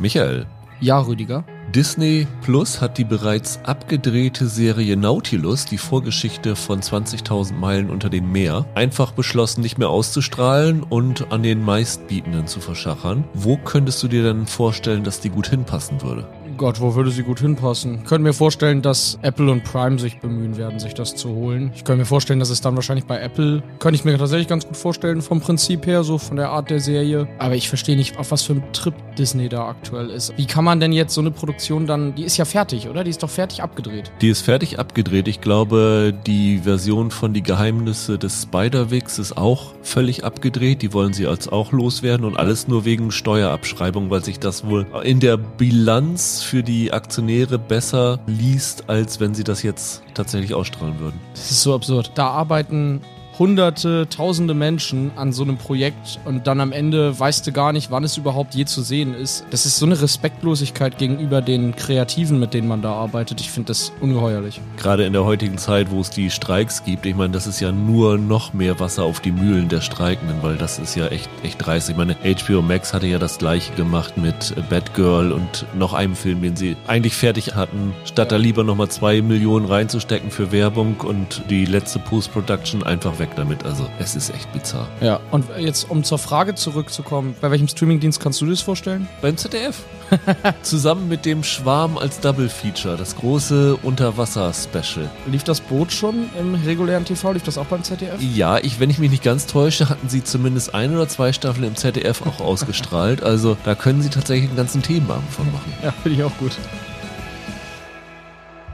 Michael. Ja, Rüdiger. Disney Plus hat die bereits abgedrehte Serie Nautilus, die Vorgeschichte von 20.000 Meilen unter dem Meer, einfach beschlossen, nicht mehr auszustrahlen und an den meistbietenden zu verschachern. Wo könntest du dir denn vorstellen, dass die gut hinpassen würde? Gott, wo würde sie gut hinpassen? Ich könnte mir vorstellen, dass Apple und Prime sich bemühen werden, sich das zu holen. Ich könnte mir vorstellen, dass es dann wahrscheinlich bei Apple, könnte ich mir tatsächlich ganz gut vorstellen, vom Prinzip her, so von der Art der Serie. Aber ich verstehe nicht, auf was für einem Trip Disney da aktuell ist. Wie kann man denn jetzt so eine Produktion dann, die ist ja fertig, oder? Die ist doch fertig abgedreht. Die ist fertig abgedreht. Ich glaube, die Version von Die Geheimnisse des Spider-Wix ist auch völlig abgedreht. Die wollen sie als auch loswerden und alles nur wegen Steuerabschreibung, weil sich das wohl in der Bilanz für die Aktionäre besser liest, als wenn sie das jetzt tatsächlich ausstrahlen würden. Das ist so absurd. Da arbeiten hunderte, tausende Menschen an so einem Projekt und dann am Ende weißt du gar nicht, wann es überhaupt je zu sehen ist. Das ist so eine Respektlosigkeit gegenüber den Kreativen, mit denen man da arbeitet. Ich finde das ungeheuerlich. Gerade in der heutigen Zeit, wo es die Streiks gibt, ich meine, das ist ja nur noch mehr Wasser auf die Mühlen der Streikenden, weil das ist ja echt, echt dreist. Ich meine, HBO Max hatte ja das gleiche gemacht mit Batgirl und noch einem Film, den sie eigentlich fertig hatten, statt da lieber nochmal zwei Millionen reinzustecken für Werbung und die letzte Post-Production einfach weg damit. Also es ist echt bizarr. Ja, und jetzt um zur Frage zurückzukommen, bei welchem Streamingdienst kannst du dir das vorstellen? Beim ZDF. Zusammen mit dem Schwarm als Double Feature, das große Unterwasser-Special. Lief das Boot schon im regulären TV? Lief das auch beim ZDF? Ja, ich, wenn ich mich nicht ganz täusche, hatten sie zumindest ein oder zwei Staffeln im ZDF auch ausgestrahlt. Also da können sie tatsächlich einen ganzen Themenabend von machen. Ja, finde ich auch gut.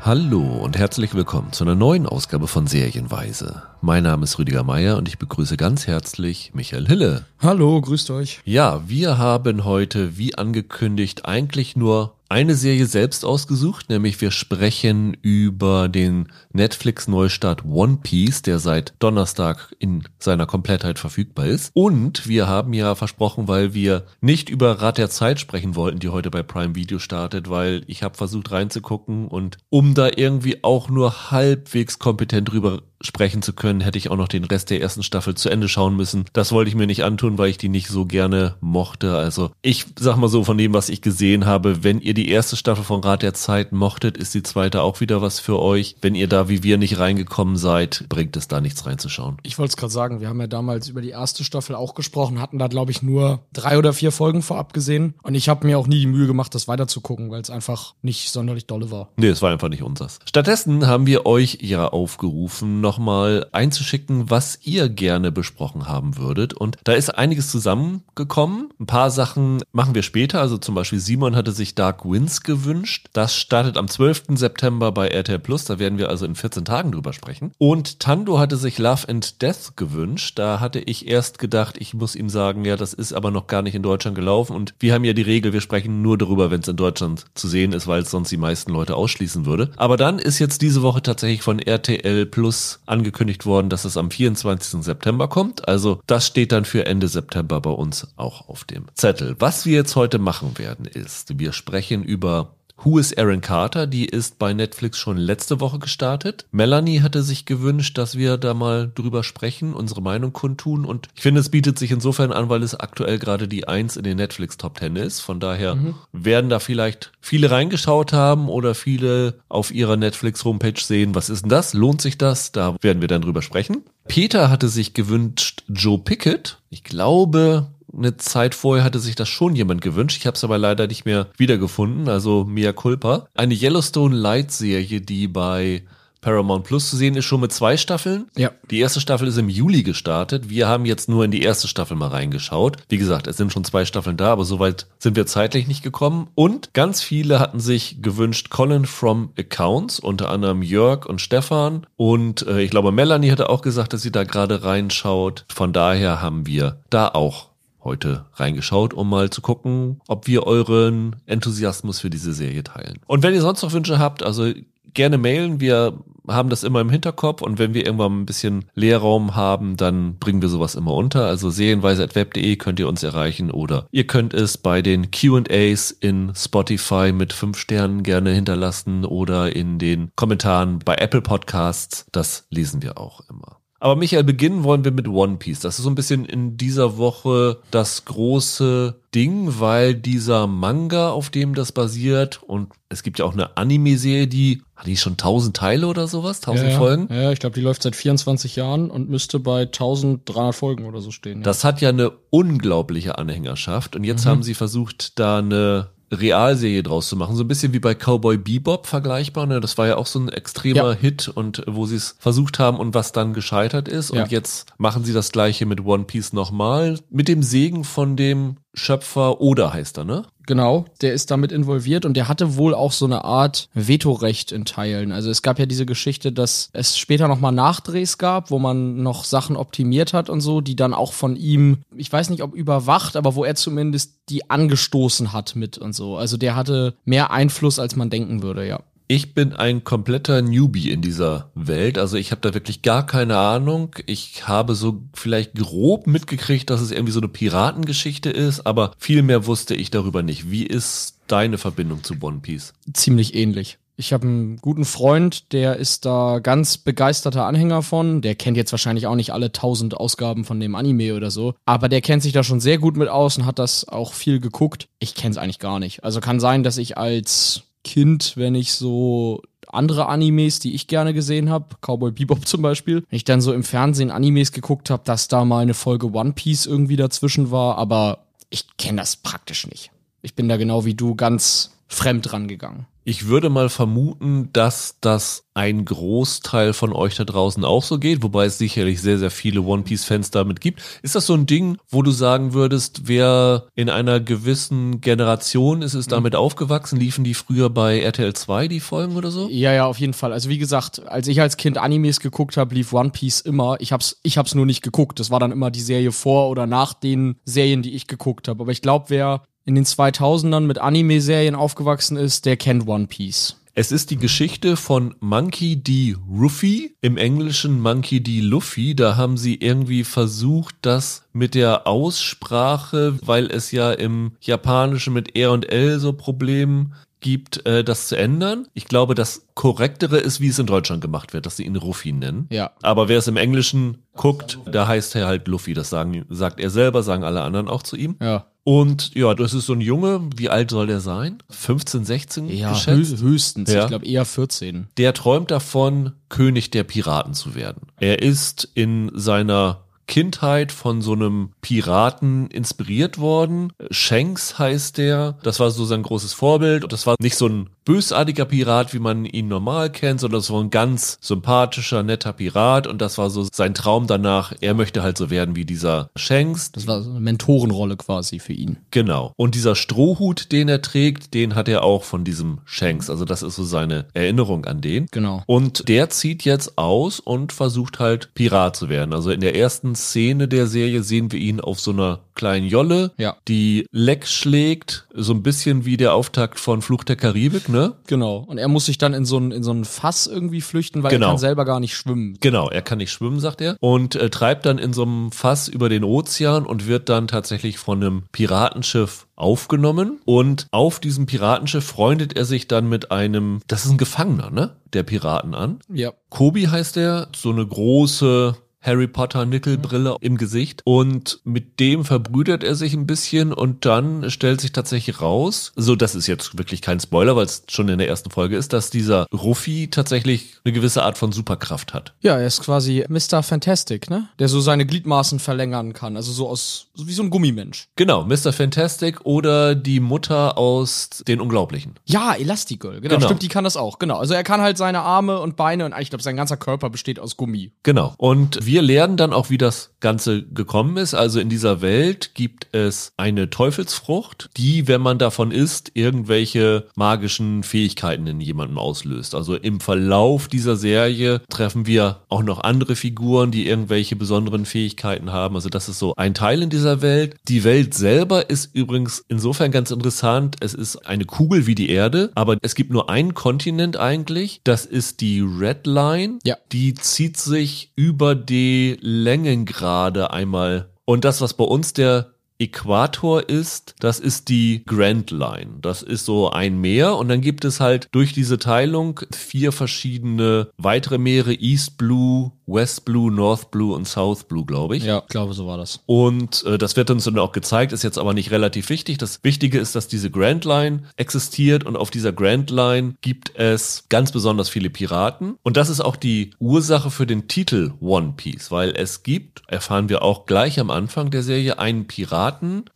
Hallo und herzlich willkommen zu einer neuen Ausgabe von Serienweise. Mein Name ist Rüdiger Meier und ich begrüße ganz herzlich Michael Hille. Hallo, grüßt euch. Ja, wir haben heute, wie angekündigt, eigentlich nur eine Serie selbst ausgesucht, nämlich wir sprechen über den Netflix-Neustart One Piece, der seit Donnerstag in seiner Komplettheit verfügbar ist. Und wir haben ja versprochen, weil wir nicht über Rat der Zeit sprechen wollten, die heute bei Prime Video startet, weil ich habe versucht reinzugucken und um da irgendwie auch nur halbwegs kompetent drüber sprechen zu können, hätte ich auch noch den Rest der ersten Staffel zu Ende schauen müssen. Das wollte ich mir nicht antun, weil ich die nicht so gerne mochte. Also ich sag mal so von dem, was ich gesehen habe, wenn ihr die erste Staffel von Rat der Zeit mochtet, ist die zweite auch wieder was für euch. Wenn ihr da wie wir nicht reingekommen seid, bringt es da nichts reinzuschauen. Ich wollte es gerade sagen, wir haben ja damals über die erste Staffel auch gesprochen, hatten da glaube ich nur drei oder vier Folgen vorab gesehen und ich habe mir auch nie die Mühe gemacht, das weiterzugucken, weil es einfach nicht sonderlich dolle war. Nee, es war einfach nicht unsers. Stattdessen haben wir euch ja aufgerufen, nochmal einzuschicken, was ihr gerne besprochen haben würdet. Und da ist einiges zusammengekommen. Ein paar Sachen machen wir später. Also zum Beispiel Simon hatte sich Dark Winds gewünscht. Das startet am 12. September bei RTL Plus. Da werden wir also in 14 Tagen drüber sprechen. Und Tando hatte sich Love and Death gewünscht. Da hatte ich erst gedacht, ich muss ihm sagen, ja, das ist aber noch gar nicht in Deutschland gelaufen. Und wir haben ja die Regel, wir sprechen nur darüber, wenn es in Deutschland zu sehen ist, weil es sonst die meisten Leute ausschließen würde. Aber dann ist jetzt diese Woche tatsächlich von RTL Plus angekündigt worden, dass es am 24. September kommt. Also das steht dann für Ende September bei uns auch auf dem Zettel. Was wir jetzt heute machen werden, ist, wir sprechen über Who is Aaron Carter? Die ist bei Netflix schon letzte Woche gestartet. Melanie hatte sich gewünscht, dass wir da mal drüber sprechen, unsere Meinung kundtun. Und ich finde, es bietet sich insofern an, weil es aktuell gerade die Eins in den Netflix Top Ten ist. Von daher mhm. werden da vielleicht viele reingeschaut haben oder viele auf ihrer Netflix Homepage sehen, was ist denn das? Lohnt sich das? Da werden wir dann drüber sprechen. Peter hatte sich gewünscht Joe Pickett. Ich glaube, eine Zeit vorher hatte sich das schon jemand gewünscht. Ich habe es aber leider nicht mehr wiedergefunden. Also Mia Culpa. Eine Yellowstone Light Serie, die bei Paramount Plus zu sehen ist, schon mit zwei Staffeln. Ja. Die erste Staffel ist im Juli gestartet. Wir haben jetzt nur in die erste Staffel mal reingeschaut. Wie gesagt, es sind schon zwei Staffeln da, aber soweit sind wir zeitlich nicht gekommen. Und ganz viele hatten sich gewünscht Colin from Accounts, unter anderem Jörg und Stefan. Und äh, ich glaube, Melanie hatte auch gesagt, dass sie da gerade reinschaut. Von daher haben wir da auch heute reingeschaut, um mal zu gucken, ob wir euren Enthusiasmus für diese Serie teilen. Und wenn ihr sonst noch Wünsche habt, also gerne mailen. Wir haben das immer im Hinterkopf und wenn wir irgendwann ein bisschen Leerraum haben, dann bringen wir sowas immer unter. Also serienweise.web.de könnt ihr uns erreichen oder ihr könnt es bei den Q&As in Spotify mit fünf Sternen gerne hinterlassen oder in den Kommentaren bei Apple Podcasts. Das lesen wir auch immer. Aber Michael, beginnen wollen wir mit One Piece. Das ist so ein bisschen in dieser Woche das große Ding, weil dieser Manga, auf dem das basiert, und es gibt ja auch eine Anime-Serie, die hat die schon tausend Teile oder sowas, tausend ja, Folgen. Ja, ich glaube, die läuft seit 24 Jahren und müsste bei 1300 Folgen oder so stehen. Ja. Das hat ja eine unglaubliche Anhängerschaft und jetzt Mhm. haben sie versucht, da eine Realserie draus zu machen, so ein bisschen wie bei Cowboy Bebop vergleichbar. Ne? Das war ja auch so ein extremer Ja. Hit und wo sie es versucht haben und was dann gescheitert ist. Ja. Und jetzt machen sie das gleiche mit One Piece nochmal, mit dem Segen von dem Schöpfer Oda heißt er, ne? Genau, der ist damit involviert und der hatte wohl auch so eine Art Vetorecht in Teilen. Also es gab ja diese Geschichte, dass es später nochmal Nachdrehs gab, wo man noch Sachen optimiert hat und so, die dann auch von ihm, ich weiß nicht ob überwacht, aber wo er zumindest die angestoßen hat mit und so. Also der hatte mehr Einfluss, als man denken würde, ja. Ich bin ein kompletter Newbie in dieser Welt. Also ich habe da wirklich gar keine Ahnung. Ich habe so vielleicht grob mitgekriegt, dass es irgendwie so eine Piratengeschichte ist, aber viel mehr wusste ich darüber nicht. Wie ist deine Verbindung zu One Piece? ziemlich ähnlich. Ich habe einen guten Freund, der ist da ganz begeisterter Anhänger von. Der kennt jetzt wahrscheinlich auch nicht alle tausend Ausgaben von dem Anime oder so. Aber der kennt sich da schon sehr gut mit aus und hat das auch viel geguckt. Ich kenne es eigentlich gar nicht. Also kann sein, dass ich als Kind, wenn ich so andere Animes, die ich gerne gesehen habe, Cowboy Bebop zum Beispiel, wenn ich dann so im Fernsehen Animes geguckt habe, dass da mal eine Folge One Piece irgendwie dazwischen war, aber ich kenne das praktisch nicht. Ich bin da genau wie du ganz fremd rangegangen. Ich würde mal vermuten, dass das ein Großteil von euch da draußen auch so geht, wobei es sicherlich sehr, sehr viele One Piece-Fans damit gibt. Ist das so ein Ding, wo du sagen würdest, wer in einer gewissen Generation ist, ist damit aufgewachsen? Liefen die früher bei RTL 2 die Folgen oder so? Ja, ja, auf jeden Fall. Also wie gesagt, als ich als Kind Animes geguckt habe, lief One Piece immer. Ich hab's, ich hab's nur nicht geguckt. Das war dann immer die Serie vor oder nach den Serien, die ich geguckt habe. Aber ich glaube, wer in den 2000ern mit Anime-Serien aufgewachsen ist, der kennt One Piece. Es ist die Geschichte von Monkey D. Ruffy, im Englischen Monkey D. Luffy. Da haben sie irgendwie versucht, das mit der Aussprache, weil es ja im Japanischen mit R und L so Probleme gibt, äh, das zu ändern. Ich glaube, das korrektere ist, wie es in Deutschland gemacht wird, dass sie ihn Ruffy nennen. Ja. Aber wer es im Englischen guckt, da heißt er halt Luffy. Das sagen, sagt er selber, sagen alle anderen auch zu ihm. Ja. Und ja, das ist so ein Junge. Wie alt soll der sein? 15, 16 Ja, geschätzt? hö höchstens. Ja. Ich glaube eher 14. Der träumt davon, König der Piraten zu werden. Er ist in seiner Kindheit von so einem Piraten inspiriert worden. Shanks heißt der. Das war so sein großes Vorbild. Und das war nicht so ein bösartiger Pirat, wie man ihn normal kennt, sondern war ein ganz sympathischer, netter Pirat. Und das war so sein Traum danach. Er möchte halt so werden wie dieser Shanks. Das war so eine Mentorenrolle quasi für ihn. Genau. Und dieser Strohhut, den er trägt, den hat er auch von diesem Shanks. Also das ist so seine Erinnerung an den. Genau. Und der zieht jetzt aus und versucht halt Pirat zu werden. Also in der ersten Szene der Serie sehen wir ihn auf so einer kleinen Jolle, Ja. die Leck schlägt, so ein bisschen wie der Auftakt von Fluch der Karibik, ne? Genau. Und er muss sich dann in so ein, in so ein Fass irgendwie flüchten, weil Genau. er kann selber gar nicht schwimmen. Genau, er kann nicht schwimmen, sagt er. Und äh, treibt dann in so einem Fass über den Ozean und wird dann tatsächlich von einem Piratenschiff aufgenommen. Und auf diesem Piratenschiff freundet er sich dann mit einem, das ist ein Gefangener, ne? Der Piraten an. Ja. Kobi heißt er, so eine große Harry Potter Nickelbrille im Gesicht und mit dem verbrüdert er sich ein bisschen und dann stellt sich tatsächlich raus, so das ist jetzt wirklich kein Spoiler, weil es schon in der ersten Folge ist, dass dieser Ruffy tatsächlich eine gewisse Art von Superkraft hat. Ja, er ist quasi Mr. Fantastic, ne? Der so seine Gliedmaßen verlängern kann. Also so aus, so wie so ein Gummimensch. Genau, Mr. Fantastic oder die Mutter aus den Unglaublichen. Ja, Elastigirl, genau, Genau. Stimmt, die kann das auch, genau. Also er kann halt seine Arme und Beine und ich glaube, sein ganzer Körper besteht aus Gummi. Genau. Und wir lernen dann auch, wie das Ganze gekommen ist. Also in dieser Welt gibt es eine Teufelsfrucht, die, wenn man davon isst, irgendwelche magischen Fähigkeiten in jemandem auslöst. Also im Verlauf dieser Serie treffen wir auch noch andere Figuren, die irgendwelche besonderen Fähigkeiten haben. Also das ist so ein Teil in dieser Welt. Die Welt selber ist übrigens insofern ganz interessant. Es ist eine Kugel wie die Erde, aber es gibt nur einen Kontinent eigentlich. Das ist die Red Line. Ja. Die zieht sich über die Längengrade einmal. Und das, was bei uns der Äquator ist, das ist die Grand Line. Das ist so ein Meer und dann gibt es halt durch diese Teilung vier verschiedene weitere Meere, East Blue, West Blue, North Blue und South Blue, glaube ich. Ja, glaube, so war das. Und äh, das wird uns dann auch gezeigt, ist jetzt aber nicht relativ wichtig. Das Wichtige ist, dass diese Grand Line existiert und auf dieser Grand Line gibt es ganz besonders viele Piraten. Und das ist auch die Ursache für den Titel One Piece, weil es gibt, erfahren wir auch gleich am Anfang der Serie, einen Piraten,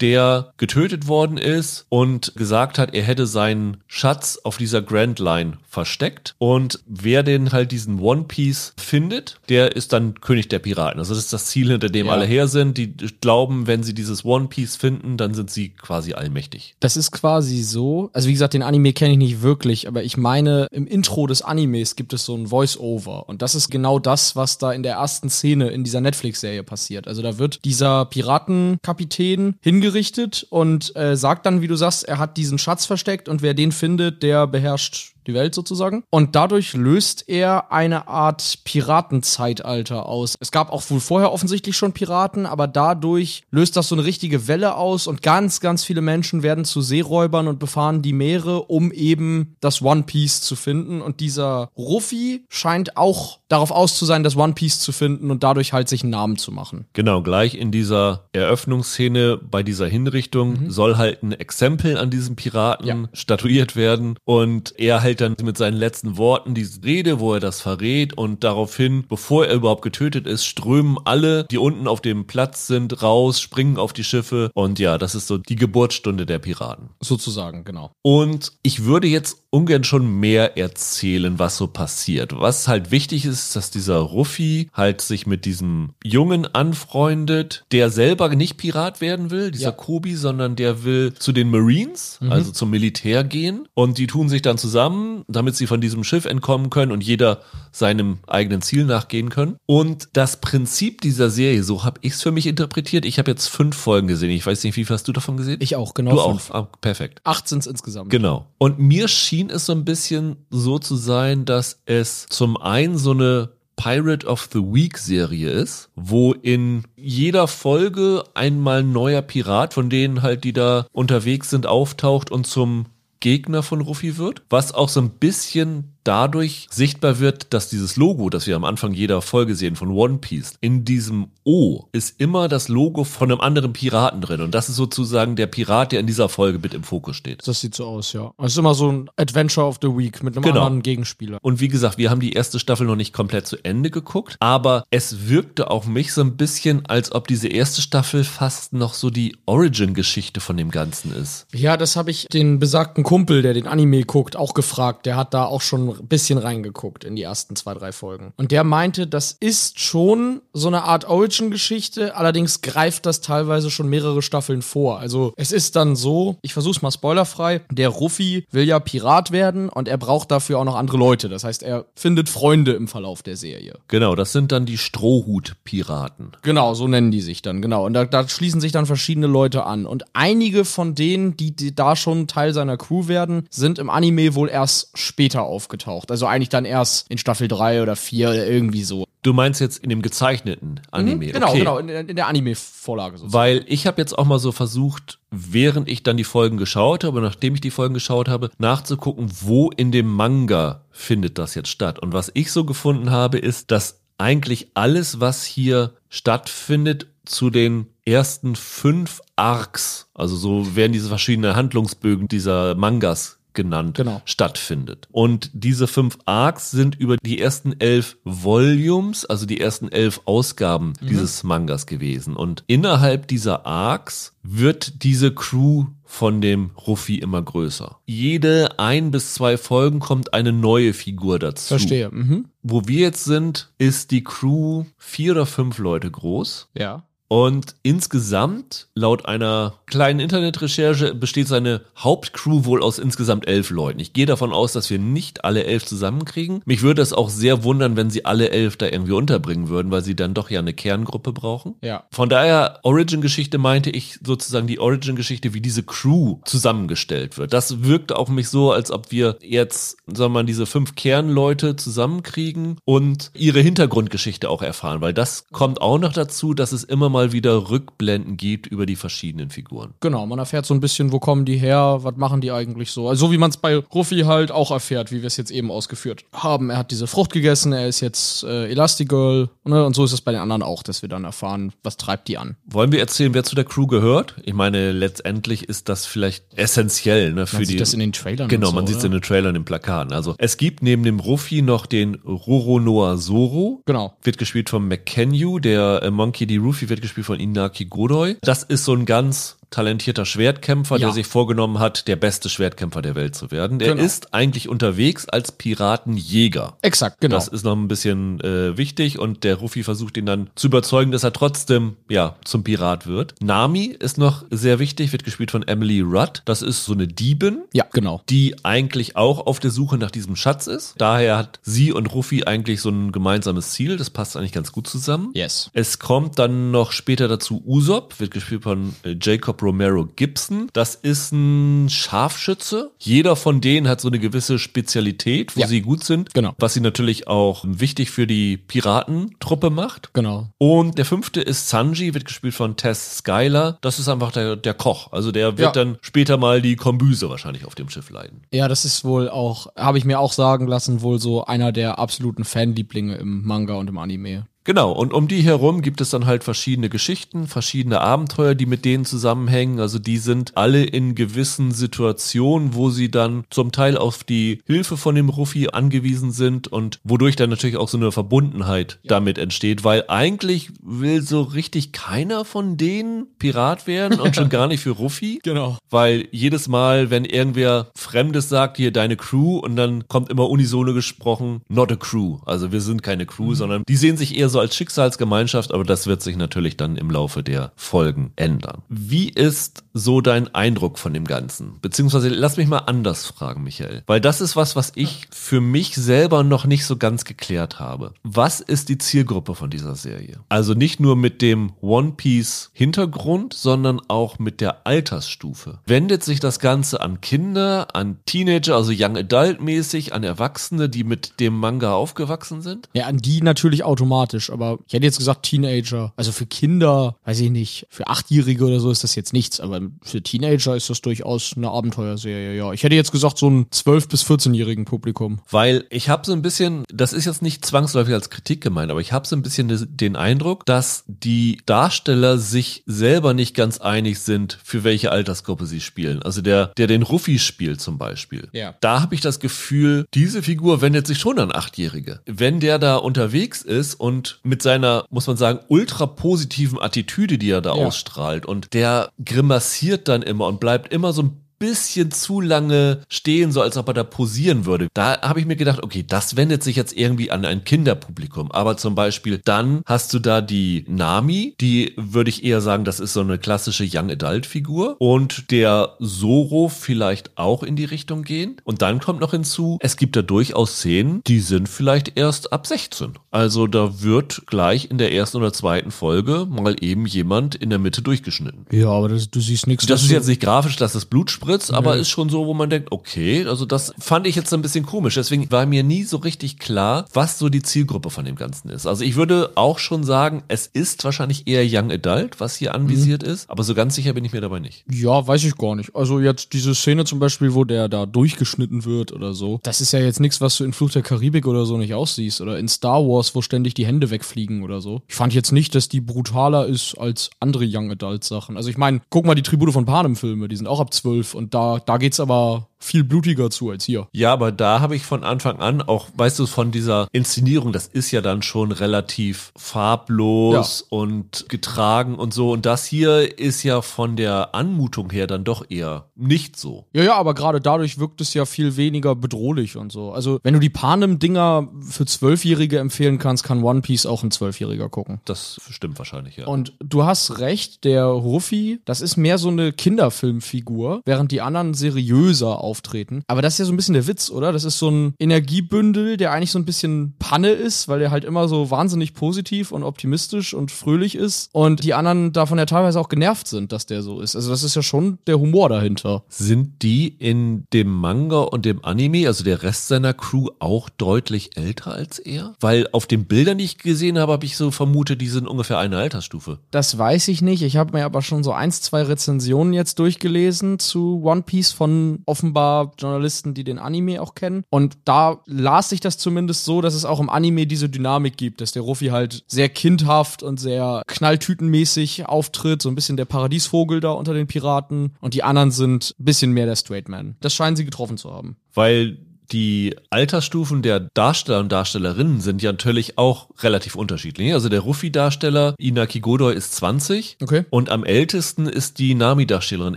der getötet worden ist und gesagt hat, er hätte seinen Schatz auf dieser Grand Line versteckt. Und wer den halt diesen One Piece findet, der ist dann König der Piraten. Also das ist das Ziel, hinter dem Ja. alle her sind. Die glauben, wenn sie dieses One Piece finden, dann sind sie quasi allmächtig. Das ist quasi so, also wie gesagt, den Anime kenne ich nicht wirklich, aber ich meine, im Intro des Animes gibt es so ein Voice-Over und das ist genau das, was da in der ersten Szene in dieser Netflix-Serie passiert. Also da wird dieser Piratenkapitän hingerichtet und äh, sagt dann, wie du sagst, er hat diesen Schatz versteckt und wer den findet, der beherrscht die Welt sozusagen. Und dadurch löst er eine Art Piratenzeitalter aus. Es gab auch wohl vorher offensichtlich schon Piraten, aber dadurch löst das so eine richtige Welle aus und ganz, ganz viele Menschen werden zu Seeräubern und befahren die Meere, um eben das One Piece zu finden. Und dieser Ruffy scheint auch darauf aus zu sein, das One Piece zu finden und dadurch halt sich einen Namen zu machen. Genau, gleich in dieser Eröffnungsszene bei dieser Hinrichtung soll halt ein Exempel an diesem Piraten Ja. statuiert werden und er hält dann mit seinen letzten Worten diese Rede, wo er das verrät und daraufhin, bevor er überhaupt getötet ist, strömen alle, die unten auf dem Platz sind, raus, springen auf die Schiffe und ja, das ist so die Geburtsstunde der Piraten. Sozusagen, genau. Und ich würde jetzt ungern schon mehr erzählen, was so passiert. Was halt wichtig ist, dass dieser Ruffy halt sich mit diesem Jungen anfreundet, der selber nicht Pirat werden will, dieser Ja. Kobi, sondern der will zu den Marines, also zum Militär gehen. Und die tun sich dann zusammen, damit sie von diesem Schiff entkommen können und jeder seinem eigenen Ziel nachgehen können. Und das Prinzip dieser Serie, so habe ich es für mich interpretiert. Ich habe jetzt fünf Folgen gesehen. Ich weiß nicht, wie viel hast du davon gesehen? Ich auch, genau. du auch. Ah, perfekt. Acht sind's insgesamt. Genau. Und mir schien es so ein bisschen so zu sein, dass es zum einen so eine Pirate of the Week Serie ist, wo in jeder Folge einmal ein neuer Pirat von denen halt, die da unterwegs sind, auftaucht und zum Gegner von Ruffy wird, was auch so ein bisschen dadurch sichtbar wird, dass dieses Logo, das wir am Anfang jeder Folge sehen von One Piece, in diesem O ist immer das Logo von einem anderen Piraten drin und das ist sozusagen der Pirat, der in dieser Folge mit im Fokus steht. Das sieht so aus, ja. Es ist immer so ein Adventure of the Week mit einem Genau. anderen Gegenspieler. Und wie gesagt, wir haben die erste Staffel noch nicht komplett zu Ende geguckt, aber es wirkte auf mich so ein bisschen, als ob diese erste Staffel fast noch so die Origin-Geschichte von dem Ganzen ist. Ja, das habe ich den besagten Kumpel, der den Anime guckt, auch gefragt. Der hat da auch schon bisschen reingeguckt in die ersten zwei, drei Folgen. Und der meinte, das ist schon so eine Art Origin-Geschichte, allerdings greift das teilweise schon mehrere Staffeln vor. Also es ist dann so, ich versuch's mal spoilerfrei, der Ruffy will ja Pirat werden und er braucht dafür auch noch andere Leute. Das heißt, er findet Freunde im Verlauf der Serie. Genau, das sind dann die Strohhut-Piraten. Genau, so nennen die sich dann, genau. Und da, da schließen sich dann verschiedene Leute an. Und einige von denen, die, die da schon Teil seiner Crew werden, sind im Anime wohl erst später aufgetaucht. Also eigentlich dann erst in Staffel 3 oder 4 oder irgendwie so. Du meinst jetzt in dem gezeichneten Anime? Genau, okay. genau, in, in der Anime-Vorlage sozusagen. Weil ich habe jetzt auch mal so versucht, während ich dann die Folgen geschaut habe, nachdem ich die Folgen geschaut habe, nachzugucken, wo in dem Manga findet das jetzt statt. Und was ich so gefunden habe, ist, dass eigentlich alles, was hier stattfindet, zu den ersten fünf Arcs, also so werden diese verschiedenen Handlungsbögen dieser Mangas genannt, Genau. stattfindet. Und diese fünf Arcs sind über die ersten elf Volumes, also die ersten elf Ausgaben dieses Mangas gewesen. Und innerhalb dieser Arcs wird diese Crew von dem Ruffy immer größer. Jede ein bis zwei Folgen kommt eine neue Figur dazu. Verstehe. Mhm. Wo wir jetzt sind, ist die Crew vier oder fünf Leute groß. Ja. Und insgesamt, laut einer kleinen Internetrecherche, besteht seine Hauptcrew wohl aus insgesamt elf Leuten. Ich gehe davon aus, dass wir nicht alle elf zusammenkriegen. Mich würde es auch sehr wundern, wenn sie alle elf da irgendwie unterbringen würden, weil sie dann doch ja eine Kerngruppe brauchen. Ja. Von daher, Origin-Geschichte meinte ich sozusagen die Origin-Geschichte, wie diese Crew zusammengestellt wird. Das wirkte auf mich so, als ob wir jetzt, sagen wir mal, diese fünf Kernleute zusammenkriegen und ihre Hintergrundgeschichte auch erfahren, weil das kommt auch noch dazu, dass es immer mal mal wieder Rückblenden gibt über die verschiedenen Figuren. Genau, man erfährt so ein bisschen, wo kommen die her, was machen die eigentlich so. Also so wie man es bei Ruffy halt auch erfährt, wie wir es jetzt eben ausgeführt haben. Er hat diese Frucht gegessen, er ist jetzt äh, Elastigirl ne? und so ist es bei den anderen auch, dass wir dann erfahren, was treibt die an. Wollen wir erzählen, wer zu der Crew gehört? Ich meine, letztendlich ist das vielleicht essentiell ne, für Man die. sieht das in den Trailern. Genau, so, man sieht es oder? in den Trailern, in den Plakaten. Also es gibt neben dem Ruffy noch den Roronoa Zoro. Genau. Wird gespielt von McKenyu. Der äh, Monkey D. Ruffy wird gespielt von Inaki Godoy. Das ist so ein ganz talentierter Schwertkämpfer, Ja. der sich vorgenommen hat, der beste Schwertkämpfer der Welt zu werden. Der Genau. ist eigentlich unterwegs als Piratenjäger. Exakt, genau. Das ist noch ein bisschen äh, wichtig und der Ruffy versucht ihn dann zu überzeugen, dass er trotzdem ja zum Pirat wird. Nami ist noch sehr wichtig, wird gespielt von Emily Rudd. Das ist so eine Diebin, ja, genau. die eigentlich auch auf der Suche nach diesem Schatz ist. Daher hat sie und Ruffy eigentlich so ein gemeinsames Ziel. Das passt eigentlich ganz gut zusammen. Yes. Es kommt dann noch später dazu Usopp, wird gespielt von äh, Jacob Romero Gibson. Das ist ein Scharfschütze. Jeder von denen hat so eine gewisse Spezialität, wo Ja. sie gut sind. Genau. Was sie natürlich auch wichtig für die Piratentruppe macht. Genau. Und der fünfte ist Sanji, wird gespielt von Tess Skyler. Das ist einfach der, der Koch. Also der wird Ja. dann später mal die Kombüse wahrscheinlich auf dem Schiff leiten. Ja, das ist wohl auch, habe ich mir auch sagen lassen, wohl so einer der absoluten Fanlieblinge im Manga und im Anime. Genau, und um die herum gibt es dann halt verschiedene Geschichten, verschiedene Abenteuer, die mit denen zusammenhängen. Also die sind alle in gewissen Situationen, wo sie dann zum Teil auf die Hilfe von dem Ruffy angewiesen sind und wodurch dann natürlich auch so eine Verbundenheit damit entsteht, weil eigentlich will so richtig keiner von denen Pirat werden und schon gar nicht für Ruffy. Genau. Weil jedes Mal, wenn irgendwer Fremdes sagt, hier deine Crew, und dann kommt immer unisono gesprochen, not a crew. Also wir sind keine Crew, sondern die sehen sich eher so als Schicksalsgemeinschaft, aber das wird sich natürlich dann im Laufe der Folgen ändern. Wie ist so dein Eindruck von dem Ganzen? Beziehungsweise lass mich mal anders fragen, Michael. Weil das ist was, was ich für mich selber noch nicht so ganz geklärt habe. Was ist die Zielgruppe von dieser Serie? Also nicht nur mit dem One Piece Hintergrund, sondern auch mit der Altersstufe. Wendet sich das Ganze an Kinder, an Teenager, also Young Adult mäßig, an Erwachsene, die mit dem Manga aufgewachsen sind? Ja, an die natürlich automatisch, aber ich hätte jetzt gesagt Teenager. Also für Kinder, weiß ich nicht, für Achtjährige oder so ist das jetzt nichts, aber für Teenager ist das durchaus eine Abenteuerserie, ja. Ich hätte jetzt gesagt so ein 12- bis 14-jährigen Publikum. Weil ich habe so ein bisschen, das ist jetzt nicht zwangsläufig als Kritik gemeint, aber ich habe so ein bisschen den Eindruck, dass die Darsteller sich selber nicht ganz einig sind, für welche Altersgruppe sie spielen. Also der, der den Ruffy spielt zum Beispiel. Ja. Da habe ich das Gefühl, diese Figur wendet sich schon an Achtjährige. Wenn der da unterwegs ist und mit seiner, muss man sagen, ultra positiven Attitüde, die er da Ja. ausstrahlt und der grimassiert dann immer und bleibt immer so ein bisschen zu lange stehen, so als ob er da posieren würde. Da habe ich mir gedacht, okay, das wendet sich jetzt irgendwie an ein Kinderpublikum. Aber zum Beispiel dann hast du da die Nami, die würde ich eher sagen, das ist so eine klassische Young Adult Figur. Und der Zoro vielleicht auch in die Richtung gehen. Und dann kommt noch hinzu, es gibt da durchaus Szenen, die sind vielleicht erst ab 16. Also da wird gleich in der ersten oder zweiten Folge mal eben jemand in der Mitte durchgeschnitten. Ja, aber das, du siehst nichts. Das ist jetzt nicht grafisch, dass das Blut spritzt, aber ist schon so, wo man denkt, okay, also das fand ich jetzt ein bisschen komisch. Deswegen war mir nie so richtig klar, was so die Zielgruppe von dem Ganzen ist. Also ich würde auch schon sagen, es ist wahrscheinlich eher Young Adult, was hier anvisiert ist, aber so ganz sicher bin ich mir dabei nicht. Ja, weiß ich gar nicht. Also jetzt diese Szene zum Beispiel, wo der da durchgeschnitten wird oder so. Das ist ja jetzt nichts, was du in Fluch der Karibik oder so nicht aussiehst. Oder in Star Wars, wo ständig die Hände wegfliegen oder so. Ich fand jetzt nicht, dass die brutaler ist als andere Young Adult Sachen. Also ich meine, guck mal die Tribute von Panem Filme, die sind auch ab 12 und da, da geht's aber viel blutiger zu als hier. Ja, aber da habe ich von Anfang an auch, weißt du, von dieser Inszenierung, das ist ja dann schon relativ farblos und getragen und so. Und das hier ist ja von der Anmutung her dann doch eher nicht so. Ja, ja, aber gerade dadurch wirkt es ja viel weniger bedrohlich und so. Also, wenn du die Panem-Dinger für Zwölfjährige empfehlen kannst, kann One Piece auch ein Zwölfjähriger gucken. Das stimmt wahrscheinlich, ja. Und du hast recht, der Ruffy, das ist mehr so eine Kinderfilmfigur, während die anderen seriöser auftreten. Aber das ist ja so ein bisschen der Witz, oder? Das ist so ein Energiebündel, der eigentlich so ein bisschen Panne ist, weil der halt immer so wahnsinnig positiv und optimistisch und fröhlich ist. Und die anderen davon ja teilweise auch genervt sind, dass der so ist. Also das ist ja schon der Humor dahinter. Sind die in dem Manga und dem Anime, also der Rest seiner Crew, auch deutlich älter als er? Weil auf den Bildern, die ich gesehen habe, habe ich so vermutet, die sind ungefähr eine Altersstufe. Das weiß ich nicht. Ich habe mir aber schon so eins, zwei Rezensionen jetzt durchgelesen zu One Piece von offenbar Journalisten, die den Anime auch kennen. Und da las ich das zumindest so, dass es auch im Anime diese Dynamik gibt, dass der Ruffy halt sehr kindhaft und sehr knalltütenmäßig auftritt, so ein bisschen der Paradiesvogel da unter den Piraten. Und die anderen sind ein bisschen mehr der Straight Man. Das scheinen sie getroffen zu haben. Weil die Altersstufen der Darsteller und Darstellerinnen sind ja natürlich auch relativ unterschiedlich. Also der Ruffy-Darsteller Inaki Godoy ist 20 Okay. und am ältesten ist die Nami-Darstellerin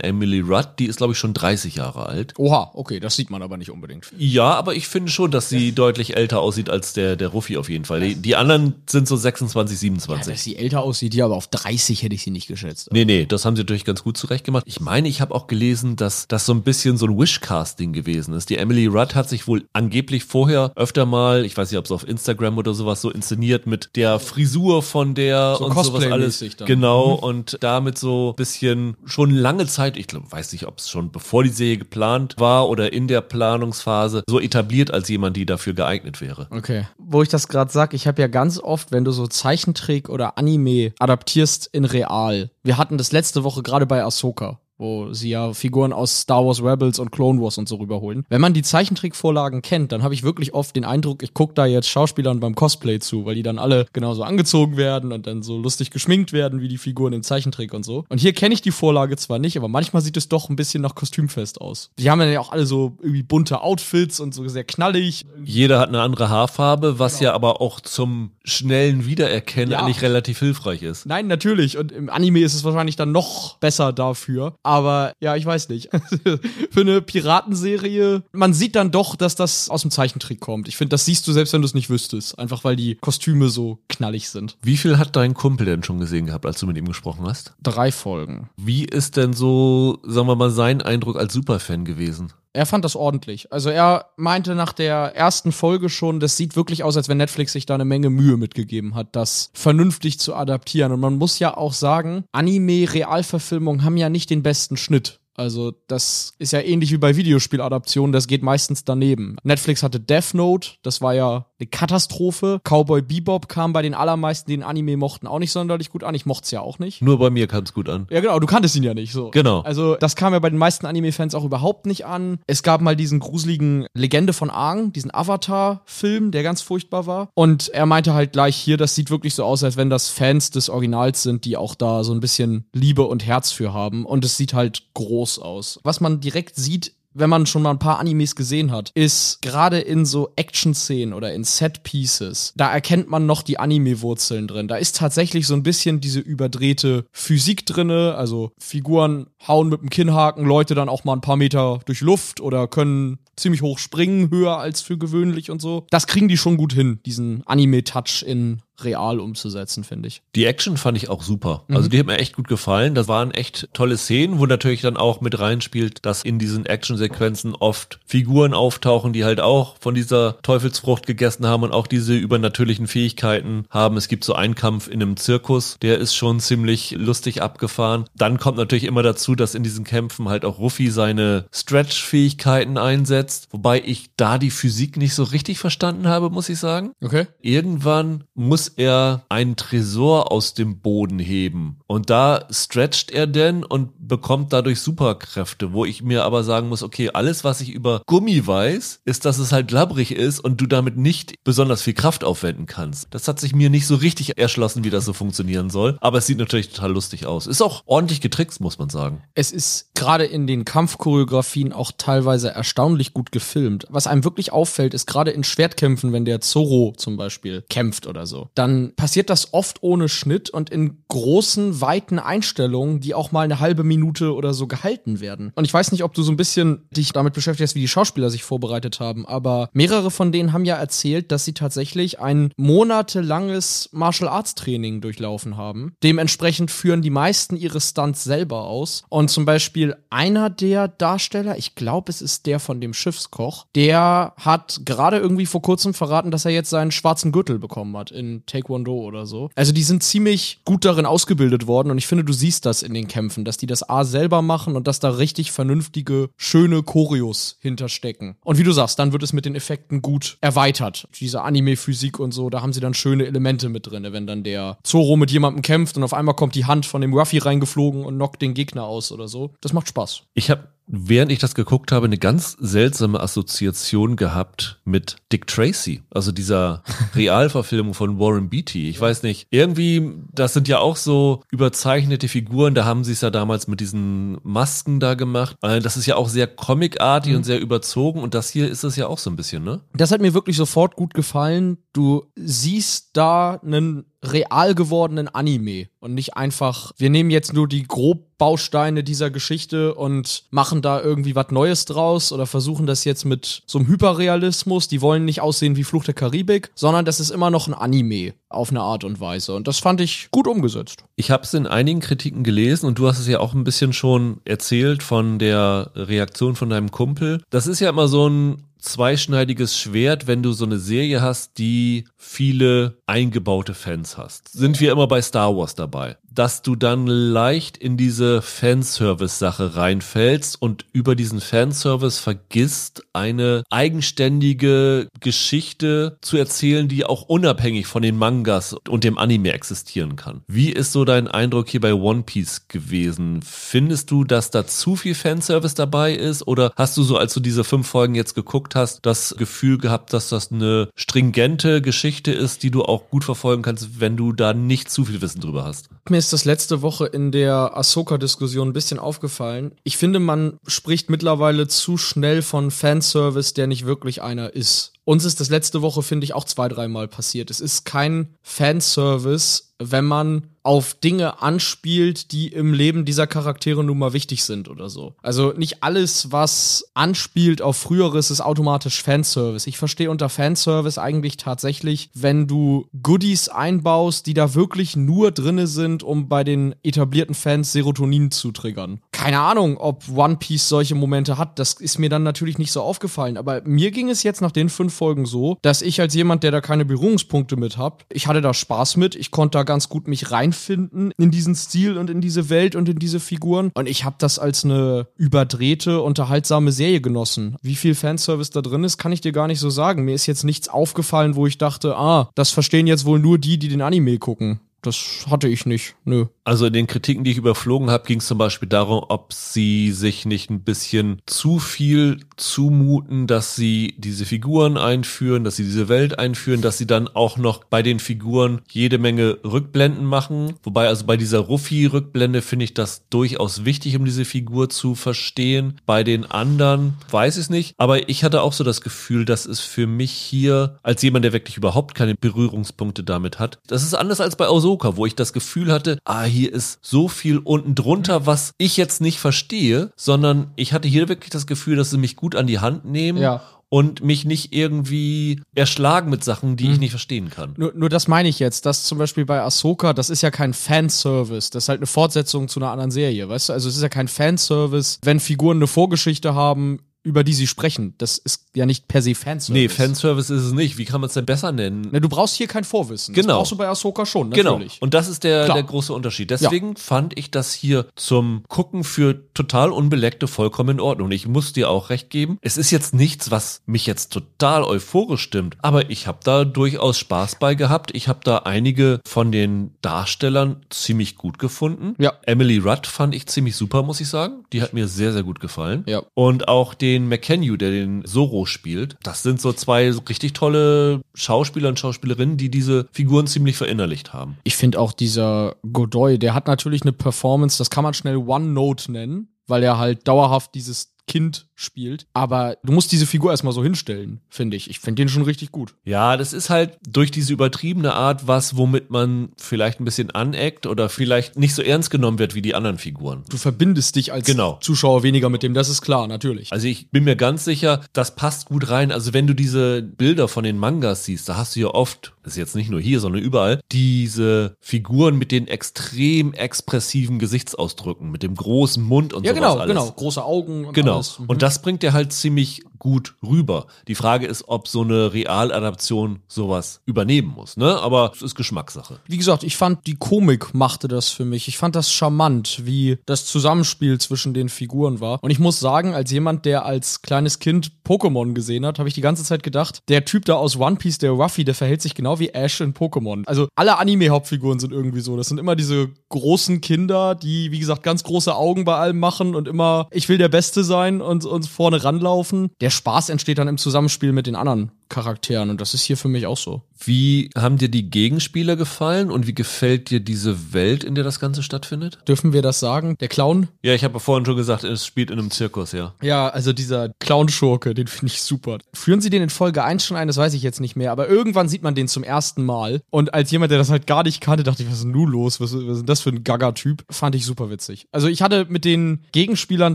Emily Rudd, die ist glaube ich schon 30 Jahre alt. Oha, okay, das sieht man aber nicht unbedingt. Ja, aber ich finde schon, dass sie deutlich älter aussieht als der, der Ruffy auf jeden Fall. Die, die anderen sind so 26, 27. Dass sie älter aussieht, ja, aber auf 30 hätte ich sie nicht geschätzt. Nee, nee, das haben sie natürlich ganz gut zurecht gemacht. Ich meine, ich habe auch gelesen, dass das so ein bisschen so ein Wish-Casting gewesen ist. Die Emily Rudd hat sich wohl angeblich vorher öfter mal, ich weiß nicht, ob es auf Instagram oder sowas so inszeniert mit der Frisur von der So und sowas alles. Dann. Genau, und damit so ein bisschen schon lange Zeit, ich glaube, weiß nicht, ob es schon bevor die Serie geplant war oder in der Planungsphase, so etabliert als jemand, die dafür geeignet wäre. Okay. Wo ich das gerade sag, ich habe ja ganz oft, wenn du so Zeichentrick oder Anime adaptierst in real. Wir hatten das letzte Woche gerade bei Ahsoka. Wo sie ja Figuren aus Star Wars Rebels und Clone Wars und so rüberholen. Wenn man die Zeichentrickvorlagen kennt, dann habe ich wirklich oft den Eindruck, ich gucke da jetzt Schauspielern beim Cosplay zu, weil die dann alle genauso angezogen werden und dann so lustig geschminkt werden wie die Figuren im Zeichentrick und so. Und hier kenne ich die Vorlage zwar nicht, aber manchmal sieht es doch ein bisschen nach Kostümfest aus. Die haben dann ja auch alle so irgendwie bunte Outfits und so sehr knallig. Jeder hat eine andere Haarfarbe, was ja aber auch zum schnellen Wiedererkennen Ja. eigentlich relativ hilfreich ist. Nein, natürlich. Und im Anime ist es wahrscheinlich dann noch besser dafür. Aber ja, ich weiß nicht. Für eine Piratenserie, man sieht dann doch, dass das aus dem Zeichentrick kommt. Ich finde, das siehst du selbst, wenn du es nicht wüsstest. Einfach weil die Kostüme so knallig sind. Wie viel hat dein Kumpel denn schon gesehen gehabt, als du mit ihm gesprochen hast? Drei Folgen. Wie ist denn so, sagen wir mal, sein Eindruck als Superfan gewesen? Er fand das ordentlich. Also er meinte nach der ersten Folge schon, das sieht wirklich aus, als wenn Netflix sich da eine Menge Mühe mitgegeben hat, das vernünftig zu adaptieren. Und man muss ja auch sagen, Anime-Realverfilmungen haben ja nicht den besten Schnitt. Also das ist ja ähnlich wie bei Videospieladaptionen, das geht meistens daneben. Netflix hatte Death Note, das war ja eine Katastrophe. Cowboy Bebop kam bei den allermeisten, die den Anime mochten, auch nicht sonderlich gut an. Ich mochte es ja auch nicht. Nur bei mir kam es gut an. Ja, genau, du kanntest ihn ja nicht so. Genau. Also, das kam ja bei den meisten Anime-Fans auch überhaupt nicht an. Es gab mal diesen gruseligen Legende von Aang, diesen Avatar-Film, der ganz furchtbar war. Und er meinte halt gleich hier, das sieht wirklich so aus, als wenn das Fans des Originals sind, die auch da so ein bisschen Liebe und Herz für haben. Und es sieht halt groß aus. Was man direkt sieht, wenn man schon mal ein paar Animes gesehen hat, ist gerade in so Action-Szenen oder in Set-Pieces, da erkennt man noch die Anime-Wurzeln drin. Da ist tatsächlich so ein bisschen diese überdrehte Physik drinne, also Figuren hauen mit dem Kinnhaken Leute dann auch mal ein paar Meter durch Luft oder können ziemlich hoch springen, höher als für gewöhnlich und so. Das kriegen die schon gut hin, diesen Anime-Touch in real umzusetzen, finde ich. Die Action fand ich auch super. Also die hat mir echt gut gefallen. Das waren echt tolle Szenen, wo natürlich dann auch mit reinspielt, dass in diesen Actionsequenzen oft Figuren auftauchen, die halt auch von dieser Teufelsfrucht gegessen haben und auch diese übernatürlichen Fähigkeiten haben. Es gibt so einen Kampf in einem Zirkus, der ist schon ziemlich lustig abgefahren. Dann kommt natürlich immer dazu, dass in diesen Kämpfen halt auch Ruffy seine Stretch-Fähigkeiten einsetzt, wobei ich da die Physik nicht so richtig verstanden habe, muss ich sagen. Okay. Irgendwann muss er einen Tresor aus dem Boden heben. Und da stretcht er denn und bekommt dadurch Superkräfte, wo ich mir aber sagen muss, okay, alles, was ich über Gummi weiß, ist, dass es halt labbrig ist und du damit nicht besonders viel Kraft aufwenden kannst. Das hat sich mir nicht so richtig erschlossen, wie das so funktionieren soll. Aber es sieht natürlich total lustig aus. Ist auch ordentlich getrickst, muss man sagen. Es ist gerade in den Kampfchoreografien auch teilweise erstaunlich gut gefilmt. Was einem wirklich auffällt, ist gerade in Schwertkämpfen, wenn der Zorro zum Beispiel kämpft oder so, dann passiert das oft ohne Schnitt und in großen, weiten Einstellungen, die auch mal eine halbe Minute oder so gehalten werden. Und ich weiß nicht, ob du so ein bisschen dich damit beschäftigst, wie die Schauspieler sich vorbereitet haben, aber mehrere von denen haben ja erzählt, dass sie tatsächlich ein monatelanges Martial Arts Training durchlaufen haben. Dementsprechend führen die meisten ihre Stunts selber aus. Und zum Beispiel einer der Darsteller, ich glaube, es ist der von dem Schiffskoch, der hat gerade irgendwie vor kurzem verraten, dass er jetzt seinen schwarzen Gürtel bekommen hat in Taekwondo oder so. Also die sind ziemlich gut darin ausgebildet worden und ich finde, du siehst das in den Kämpfen, dass die das A selber machen und dass da richtig vernünftige, schöne Choreos hinterstecken. Und wie du sagst, dann wird es mit den Effekten gut erweitert. Diese Anime-Physik und so, da haben sie dann schöne Elemente mit drin, wenn dann der Zoro mit jemandem kämpft und auf einmal kommt die Hand von dem Ruffy reingeflogen und knockt den Gegner aus oder so. Das macht Spaß. Ich habe während ich das geguckt habe, eine ganz seltsame Assoziation gehabt mit Dick Tracy, also dieser Realverfilmung von Warren Beatty. Ich weiß nicht, irgendwie, das sind ja auch so überzeichnete Figuren, da haben sie es ja damals mit diesen Masken da gemacht. Äh, das ist ja auch sehr comicartig mhm. und sehr überzogen und das hier ist es ja auch so ein bisschen, ne? Das hat mir wirklich sofort gut gefallen. Du siehst da einen real gewordenen Anime und nicht einfach, wir nehmen jetzt nur die Grobbausteine dieser Geschichte und machen da irgendwie was Neues draus oder versuchen das jetzt mit so einem Hyperrealismus. Die wollen nicht aussehen wie Fluch der Karibik, sondern das ist immer noch ein Anime auf eine Art und Weise. Und das fand ich gut umgesetzt. Ich habe es in einigen Kritiken gelesen und du hast es ja auch ein bisschen schon erzählt von der Reaktion von deinem Kumpel. Das ist ja immer so ein zweischneidiges Schwert, wenn du so eine Serie hast, die viele eingebaute Fans hast. Sind wir immer bei Star Wars dabei dass du dann leicht in diese Fanservice-Sache reinfällst und über diesen Fanservice vergisst, eine eigenständige Geschichte zu erzählen, die auch unabhängig von den Mangas und dem Anime existieren kann. Wie ist so dein Eindruck hier bei One Piece gewesen? Findest du, dass da zu viel Fanservice dabei ist oder hast du so, als du diese fünf Folgen jetzt geguckt hast, das Gefühl gehabt, dass das eine stringente Geschichte ist, die du auch gut verfolgen kannst, wenn du da nicht zu viel Wissen drüber hast? Mir ist das letzte Woche in der Ahsoka-Diskussion ein bisschen aufgefallen. Ich finde, man spricht mittlerweile zu schnell von Fanservice, der nicht wirklich einer ist. Uns ist das letzte Woche, finde ich, auch zwei, dreimal passiert. Es ist kein Fanservice, wenn man auf Dinge anspielt, die im Leben dieser Charaktere nun mal wichtig sind oder so. Also nicht alles, was anspielt auf früheres, ist automatisch Fanservice. Ich verstehe unter Fanservice eigentlich tatsächlich, wenn du Goodies einbaust, die da wirklich nur drinne sind, um bei den etablierten Fans Serotonin zu triggern. Keine Ahnung, ob One Piece solche Momente hat. Das ist mir dann natürlich nicht so aufgefallen. Aber mir ging es jetzt nach den fünf Folgen so, dass ich als jemand, der da keine Berührungspunkte mit hat, ich hatte da Spaß mit. Ich konnte da ganz gut mich reinfinden in diesen Stil und in diese Welt und in diese Figuren. Und ich habe das als eine überdrehte, unterhaltsame Serie genossen. Wie viel Fanservice da drin ist, kann ich dir gar nicht so sagen. Mir ist jetzt nichts aufgefallen, wo ich dachte, ah, das verstehen jetzt wohl nur die, die den Anime gucken. Das hatte ich nicht. Nö. Also in den Kritiken, die ich überflogen habe, ging es zum Beispiel darum, ob sie sich nicht ein bisschen zu viel zumuten, dass sie diese Figuren einführen, dass sie diese Welt einführen, dass sie dann auch noch bei den Figuren jede Menge Rückblenden machen. Wobei also bei dieser Ruffi-Rückblende finde ich das durchaus wichtig, um diese Figur zu verstehen. Bei den anderen weiß ich es nicht. Aber ich hatte auch so das Gefühl, dass es für mich hier, als jemand, der wirklich überhaupt keine Berührungspunkte damit hat, das ist anders als bei Ahsoka, wo ich das Gefühl hatte, ah, hier ist so viel unten drunter, was ich jetzt nicht verstehe, sondern ich hatte hier wirklich das Gefühl, dass sie mich gut an die Hand nehmen ja und mich nicht irgendwie erschlagen mit Sachen, die mhm. ich nicht verstehen kann. Nur, nur das meine ich jetzt, dass zum Beispiel bei Ahsoka, das ist ja kein Fanservice, das ist halt eine Fortsetzung zu einer anderen Serie, weißt du? Also es ist ja kein Fanservice, wenn Figuren eine Vorgeschichte haben, über die sie sprechen. Das ist ja nicht per se Fanservice. Nee, Fanservice ist es nicht. Wie kann man es denn besser nennen? Na, du brauchst hier kein Vorwissen. Genau. Das brauchst du bei Ahsoka schon, genau. natürlich. Genau. Und das ist der, der große Unterschied. Deswegen ja. fand ich das hier zum Gucken für total Unbeleckte vollkommen in Ordnung. Ich muss dir auch recht geben. Es ist jetzt nichts, was mich jetzt total euphorisch stimmt. Aber ich habe da durchaus Spaß bei gehabt. Ich habe da einige von den Darstellern ziemlich gut gefunden. Ja. Emily Rudd fand ich ziemlich super, muss ich sagen. Die hat mir sehr, sehr gut gefallen. Ja. Und auch den den McKenyu, der den Zoro spielt. Das sind so zwei richtig tolle Schauspieler und Schauspielerinnen, die diese Figuren ziemlich verinnerlicht haben. Ich finde auch dieser Godoy, der hat natürlich eine Performance, das kann man schnell One Note nennen weil er halt dauerhaft dieses Kind spielt. Aber du musst diese Figur erstmal so hinstellen, finde ich. Ich finde den schon richtig gut. Ja, das ist halt durch diese übertriebene Art was, womit man vielleicht ein bisschen aneckt oder vielleicht nicht so ernst genommen wird wie die anderen Figuren. Du verbindest dich als Genau. Zuschauer weniger mit dem, das ist klar, natürlich. Also ich bin mir ganz sicher, das passt gut rein. Also wenn du diese Bilder von den Mangas siehst, da hast du ja oft, das ist jetzt nicht nur hier, sondern überall, diese Figuren mit den extrem expressiven Gesichtsausdrücken, mit dem großen Mund und ja, sowas genau, alles. genau. Große Augen und Genau. alles. Mhm. Und das bringt er halt ziemlich gut rüber. Die Frage ist, ob so eine Realadaption sowas übernehmen muss, ne? Aber es ist Geschmackssache. Wie gesagt, ich fand, die Komik machte das für mich. Ich fand das charmant, wie das Zusammenspiel zwischen den Figuren war. Und ich muss sagen, als jemand, der als kleines Kind Pokémon gesehen hat, habe ich die ganze Zeit gedacht, der Typ da aus One Piece, der Ruffy, der verhält sich genau wie Ash in Pokémon. Also alle Anime-Hauptfiguren sind irgendwie so. Das sind immer diese großen Kinder, die, wie gesagt, ganz große Augen bei allem machen und immer, ich will der Beste sein und uns vorne ranlaufen. Der Spaß entsteht dann im Zusammenspiel mit den anderen Charakteren und das ist hier für mich auch so. Wie haben dir die Gegenspieler gefallen und wie gefällt dir diese Welt, in der das Ganze stattfindet? Dürfen wir das sagen? Der Clown? Ja, ich habe ja vorhin schon gesagt, es spielt in einem Zirkus, ja. Ja, also dieser Clown-Schurke, den finde ich super. Führen sie den in Folge 1 schon ein, das weiß ich jetzt nicht mehr, aber irgendwann sieht man den zum ersten Mal. Und als jemand, der das halt gar nicht kannte, dachte ich, was ist denn nun los? Was, was ist denn das für ein Gaga-Typ? Fand ich super witzig. Also ich hatte mit den Gegenspielern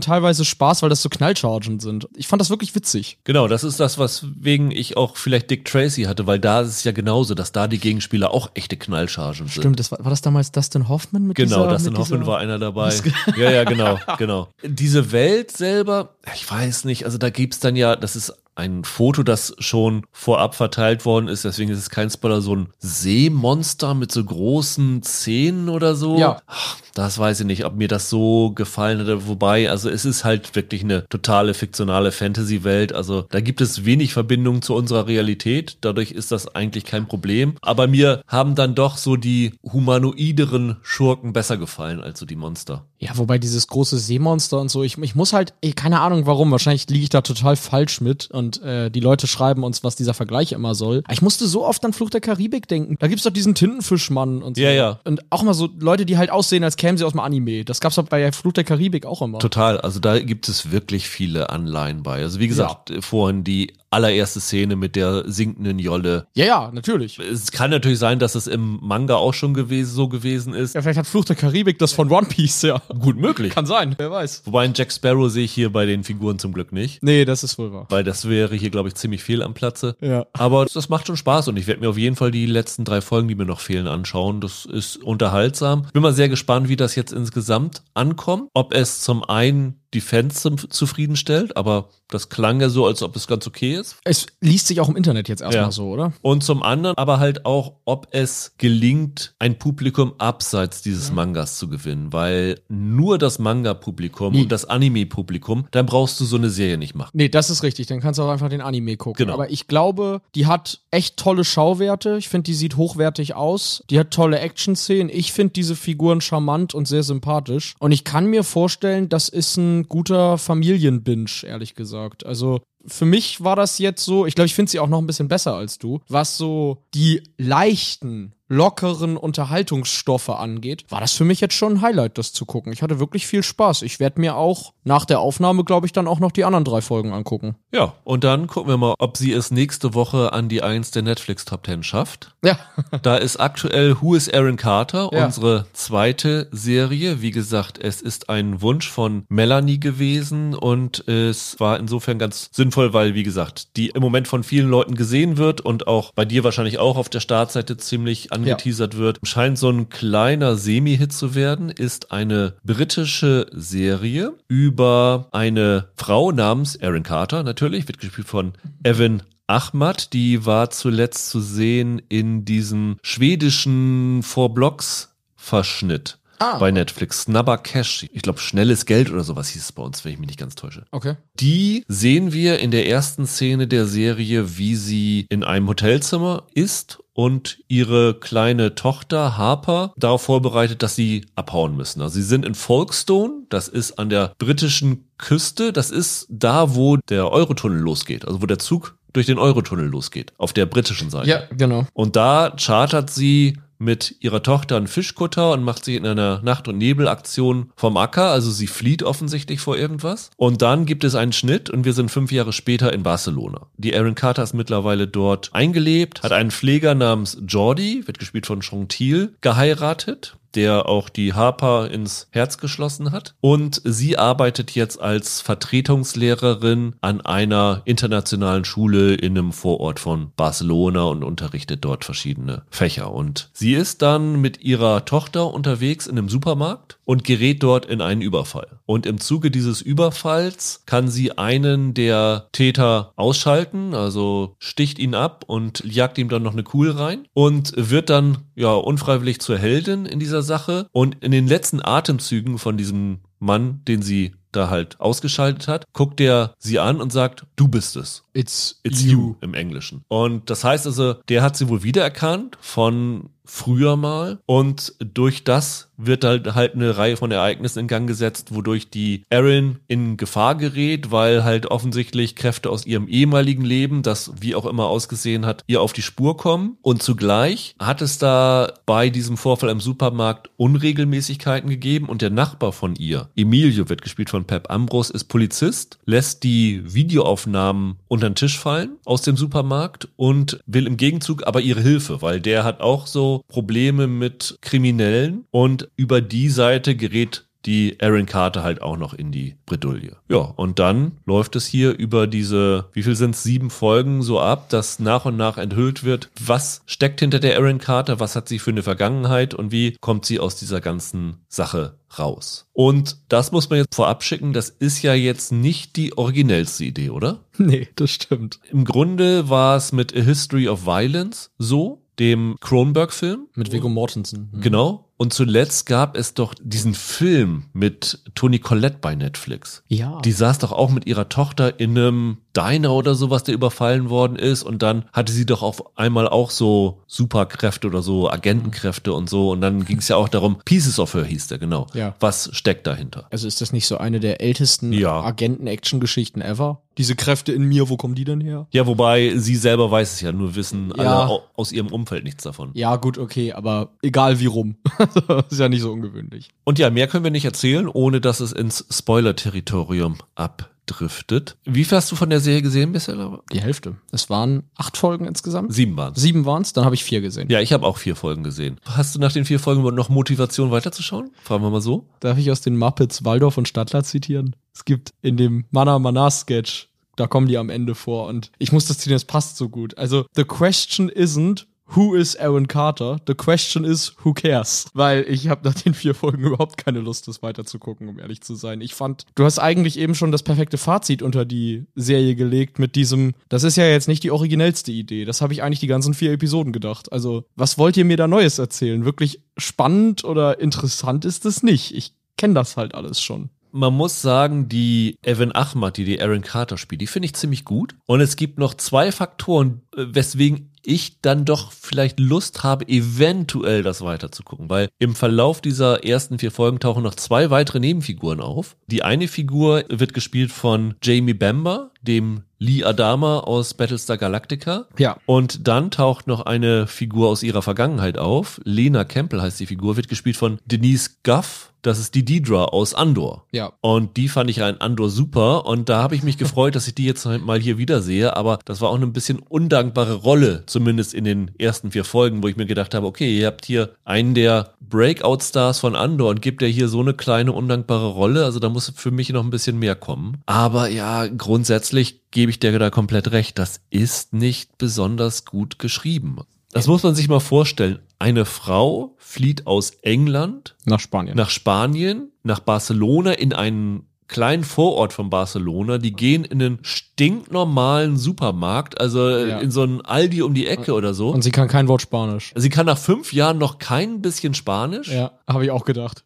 teilweise Spaß, weil das so Knallchargen sind. Ich fand das wirklich witzig. Genau, das ist das, weswegen ich auch vielleicht Dick Tracy hatte, weil da ist es ja genauso, dass da die Gegenspieler auch echte Knallchargen sind. Stimmt, das war, war das damals Dustin Hoffman mit Genau, dieser, Dustin mit Hoffman war einer dabei. Ja, ja, genau, genau. Diese Welt selber, ich weiß nicht, also da gibt's dann ja, das ist ein Foto, das schon vorab verteilt worden ist, deswegen ist es kein Spoiler, so ein Seemonster mit so großen Zähnen oder so. Ja. Ach, Das weiß ich nicht, ob mir das so gefallen hätte. Wobei, also es ist halt wirklich eine totale fiktionale Fantasy-Welt. Also da gibt es wenig Verbindung zu unserer Realität. Dadurch ist das eigentlich kein Problem. Aber mir haben dann doch so die humanoideren Schurken besser gefallen als so die Monster. Ja, wobei dieses große Seemonster und so, ich, ich muss halt, ey, keine Ahnung warum, wahrscheinlich liege ich da total falsch mit und äh, die Leute schreiben uns, was dieser Vergleich immer soll. Ich musste so oft an Fluch der Karibik denken. Da gibt's doch diesen Tintenfischmann und so. Ja, ja. Und auch mal so Leute, die halt aussehen, als kämen sie aus dem Anime. Das gab's doch bei Fluch der Karibik auch immer. Total. Also da gibt es wirklich viele Anleihen bei. Also wie gesagt, vorhin die allererste Szene mit der sinkenden Jolle. Ja, ja, natürlich. Es kann natürlich sein, dass es im Manga auch schon gewesen, so gewesen ist. Ja, vielleicht hat Fluch der Karibik das von One Piece, ja. Gut möglich. Kann sein, wer weiß. Wobei einen Jack Sparrow sehe ich hier bei den Figuren zum Glück nicht. Nee, das ist wohl wahr. Weil das wäre hier, glaube ich, ziemlich viel am Platze. Ja. Aber das macht schon Spaß und ich werde mir auf jeden Fall die letzten drei Folgen, die mir noch fehlen, anschauen. Das ist unterhaltsam. Bin mal sehr gespannt, wie das jetzt insgesamt ankommt. Ob es zum einen die Fans zufriedenstellt, aber das klang ja so, als ob es ganz okay ist. Es liest sich auch im Internet jetzt erstmal Ja. so, oder? Und zum anderen aber halt auch, ob es gelingt, ein Publikum abseits dieses Mangas zu gewinnen, weil nur das Manga-Publikum Nee. und das Anime-Publikum, dann brauchst du so eine Serie nicht machen. Nee, das ist richtig. Dann kannst du auch einfach den Anime gucken. Genau. Aber ich glaube, die hat echt tolle Schauwerte. Ich finde, die sieht hochwertig aus. Die hat tolle Action-Szenen. Ich finde diese Figuren charmant und sehr sympathisch. Und ich kann mir vorstellen, das ist ein guter Familienbinge, ehrlich gesagt. Also für mich war das jetzt so, ich glaube, ich finde sie auch noch ein bisschen besser als du, was so die leichten, lockeren Unterhaltungsstoffe angeht, war das für mich jetzt schon ein Highlight, das zu gucken. Ich hatte wirklich viel Spaß. Ich werde mir auch nach der Aufnahme, glaube ich, dann auch noch die anderen drei Folgen angucken. Ja, und dann gucken wir mal, ob sie es nächste Woche an die Eins der Netflix Top 10 schafft. Ja. Da ist aktuell Who is Aaron Carter, Ja. unsere zweite Serie. Wie gesagt, es ist ein Wunsch von Melanie gewesen und es war insofern ganz sinnvoll, weil, wie gesagt, die im Moment von vielen Leuten gesehen wird und auch bei dir wahrscheinlich auch auf der Startseite ziemlich angeteasert wird. Scheint so ein kleiner Semi-Hit zu werden, ist eine britische Serie über eine Frau namens Aaron Carter, natürlich, wird gespielt von Evan Ahmad, die war zuletzt zu sehen in diesem schwedischen Four Blocks Verschnitt Ah. bei Netflix. Snabber Cash. Ich glaube, schnelles Geld oder sowas hieß es bei uns, wenn ich mich nicht ganz täusche. Okay. Die sehen wir in der ersten Szene der Serie, wie sie in einem Hotelzimmer ist und ihre kleine Tochter Harper darauf vorbereitet, dass sie abhauen müssen. Also sie sind in Folkestone, das ist an der britischen Küste, das ist da, wo der Eurotunnel losgeht, also wo der Zug durch den Eurotunnel losgeht, auf der britischen Seite. Ja, genau. Und da chartert sie mit ihrer Tochter einen Fischkutter und macht sich in einer Nacht- und Nebelaktion vom Acker. Also sie flieht offensichtlich vor irgendwas. Und dann gibt es einen Schnitt und wir sind fünf Jahre später in Barcelona. Die Aaron Carter ist mittlerweile dort eingelebt, hat einen Pfleger namens Jordi, wird gespielt von Sean Thiel, geheiratet der auch die Harper ins Herz geschlossen hat. Und sie arbeitet jetzt als Vertretungslehrerin an einer internationalen Schule in einem Vorort von Barcelona und unterrichtet dort verschiedene Fächer. Und sie ist dann mit ihrer Tochter unterwegs in einem Supermarkt und gerät dort in einen Überfall. Und im Zuge dieses Überfalls kann sie einen der Täter ausschalten, also sticht ihn ab und jagt ihm dann noch eine Kugel rein und wird dann ja unfreiwillig zur Heldin in dieser Sache. Und in den letzten Atemzügen von diesem Mann, den sie da halt ausgeschaltet hat, guckt er sie an und sagt, du bist es. It's, It's you im Englischen. Und das heißt also, der hat sie wohl wiedererkannt von früher mal. Und durch das wird halt halt eine Reihe von Ereignissen in Gang gesetzt, wodurch die Erin in Gefahr gerät, weil halt offensichtlich Kräfte aus ihrem ehemaligen Leben, das wie auch immer ausgesehen hat, ihr auf die Spur kommen. Und zugleich hat es da bei diesem Vorfall im Supermarkt Unregelmäßigkeiten gegeben und der Nachbar von ihr, Emilio wird gespielt von Pep Ambros, ist Polizist, lässt die Videoaufnahmen unter den Tisch fallen aus dem Supermarkt und will im Gegenzug aber ihre Hilfe, weil der hat auch so Probleme mit Kriminellen und über die Seite gerät die Aaron Carter halt auch noch in die Bredouille. Ja, und dann läuft es hier über diese, wie viel sind es, sieben Folgen so ab, dass nach und nach enthüllt wird, was steckt hinter der Aaron Carter, was hat sie für eine Vergangenheit und wie kommt sie aus dieser ganzen Sache raus. Und das muss man jetzt vorab schicken, das ist ja jetzt nicht die originellste Idee, oder? Nee, das stimmt. Im Grunde war es mit A History of Violence so, dem Cronenberg-Film. Mit Viggo Mortensen. Mhm. Genau. Und zuletzt gab es doch diesen Film mit Toni Collette bei Netflix. Ja. Die saß doch auch mit ihrer Tochter in einem Diner oder sowas, der überfallen worden ist. Und dann hatte sie doch auf einmal auch so Superkräfte oder so Agentenkräfte und so. Und dann ging es ja auch darum, Pieces of Her hieß der, genau. Ja. Was steckt dahinter? Also ist das nicht so eine der ältesten Ja. Agenten-Action-Geschichten ever? Diese Kräfte in mir, wo kommen die denn her? Ja, wobei sie selber weiß es ja, nur wissen alle Ja. au- aus ihrem Umfeld nichts davon. Ja, gut, okay, aber egal wie rum. ist ja nicht so ungewöhnlich. Und ja, mehr können wir nicht erzählen, ohne dass es ins Spoiler-Territorium abdriftet. Wie viel hast du von der Serie gesehen bisher? Laura? Die Hälfte. Es waren acht Folgen insgesamt. Sieben waren es. Sieben waren's, dann habe ich vier gesehen. Ja, ich habe auch vier Folgen gesehen. Hast du nach den vier Folgen noch Motivation weiterzuschauen? Fragen wir mal so. Darf ich aus den Muppets Waldorf und Stadtler zitieren? Es gibt in dem Mana Mana Sketch, da kommen die am Ende vor und ich muss das zitieren, das passt so gut. Also, the question isn't Who is Aaron Carter? The question is, who cares? Weil ich habe nach den vier Folgen überhaupt keine Lust, das weiter zu gucken, um ehrlich zu sein. Ich fand, du hast eigentlich eben schon das perfekte Fazit unter die Serie gelegt mit diesem, das ist ja jetzt nicht die originellste Idee. Das habe ich eigentlich die ganzen vier Episoden gedacht. Also, was wollt ihr mir da Neues erzählen? Wirklich spannend oder interessant ist es nicht. Ich kenne das halt alles schon. Man muss sagen, die Evan Ahmad, die die Aaron Carter spielt, die finde ich ziemlich gut. Und es gibt noch zwei Faktoren, äh, weswegen ich dann doch vielleicht Lust habe, eventuell das weiter zu gucken. Weil im Verlauf dieser ersten vier Folgen tauchen noch zwei weitere Nebenfiguren auf. Die eine Figur wird gespielt von Jamie Bamber, dem Lee Adama aus Battlestar Galactica. Ja. Und dann taucht noch eine Figur aus ihrer Vergangenheit auf. Lena Campbell heißt die Figur, wird gespielt von Denise Guff. Das ist die Deidre aus Andor. Ja. Und die fand ich ein Andor super. Und da habe ich mich gefreut, dass ich die jetzt mal hier wiedersehe. Aber das war auch eine ein bisschen undankbare Rolle, zumindest in den ersten vier Folgen, wo ich mir gedacht habe, okay, ihr habt hier einen der Breakout-Stars von Andor und gebt ihr hier so eine kleine undankbare Rolle. Also da muss für mich noch ein bisschen mehr kommen. Aber ja, grundsätzlich gebe ich dir da komplett recht. Das ist nicht besonders gut geschrieben. Das muss man sich mal vorstellen. Eine Frau flieht aus England Nach Spanien. nach Spanien, nach Barcelona in einen kleinen Vorort von Barcelona. Die gehen in einen stinknormalen Supermarkt, also Ja. in so einen Aldi um die Ecke oder so. Und sie kann kein Wort Spanisch. Sie kann nach fünf Jahren noch kein bisschen Spanisch. Ja, habe ich auch gedacht.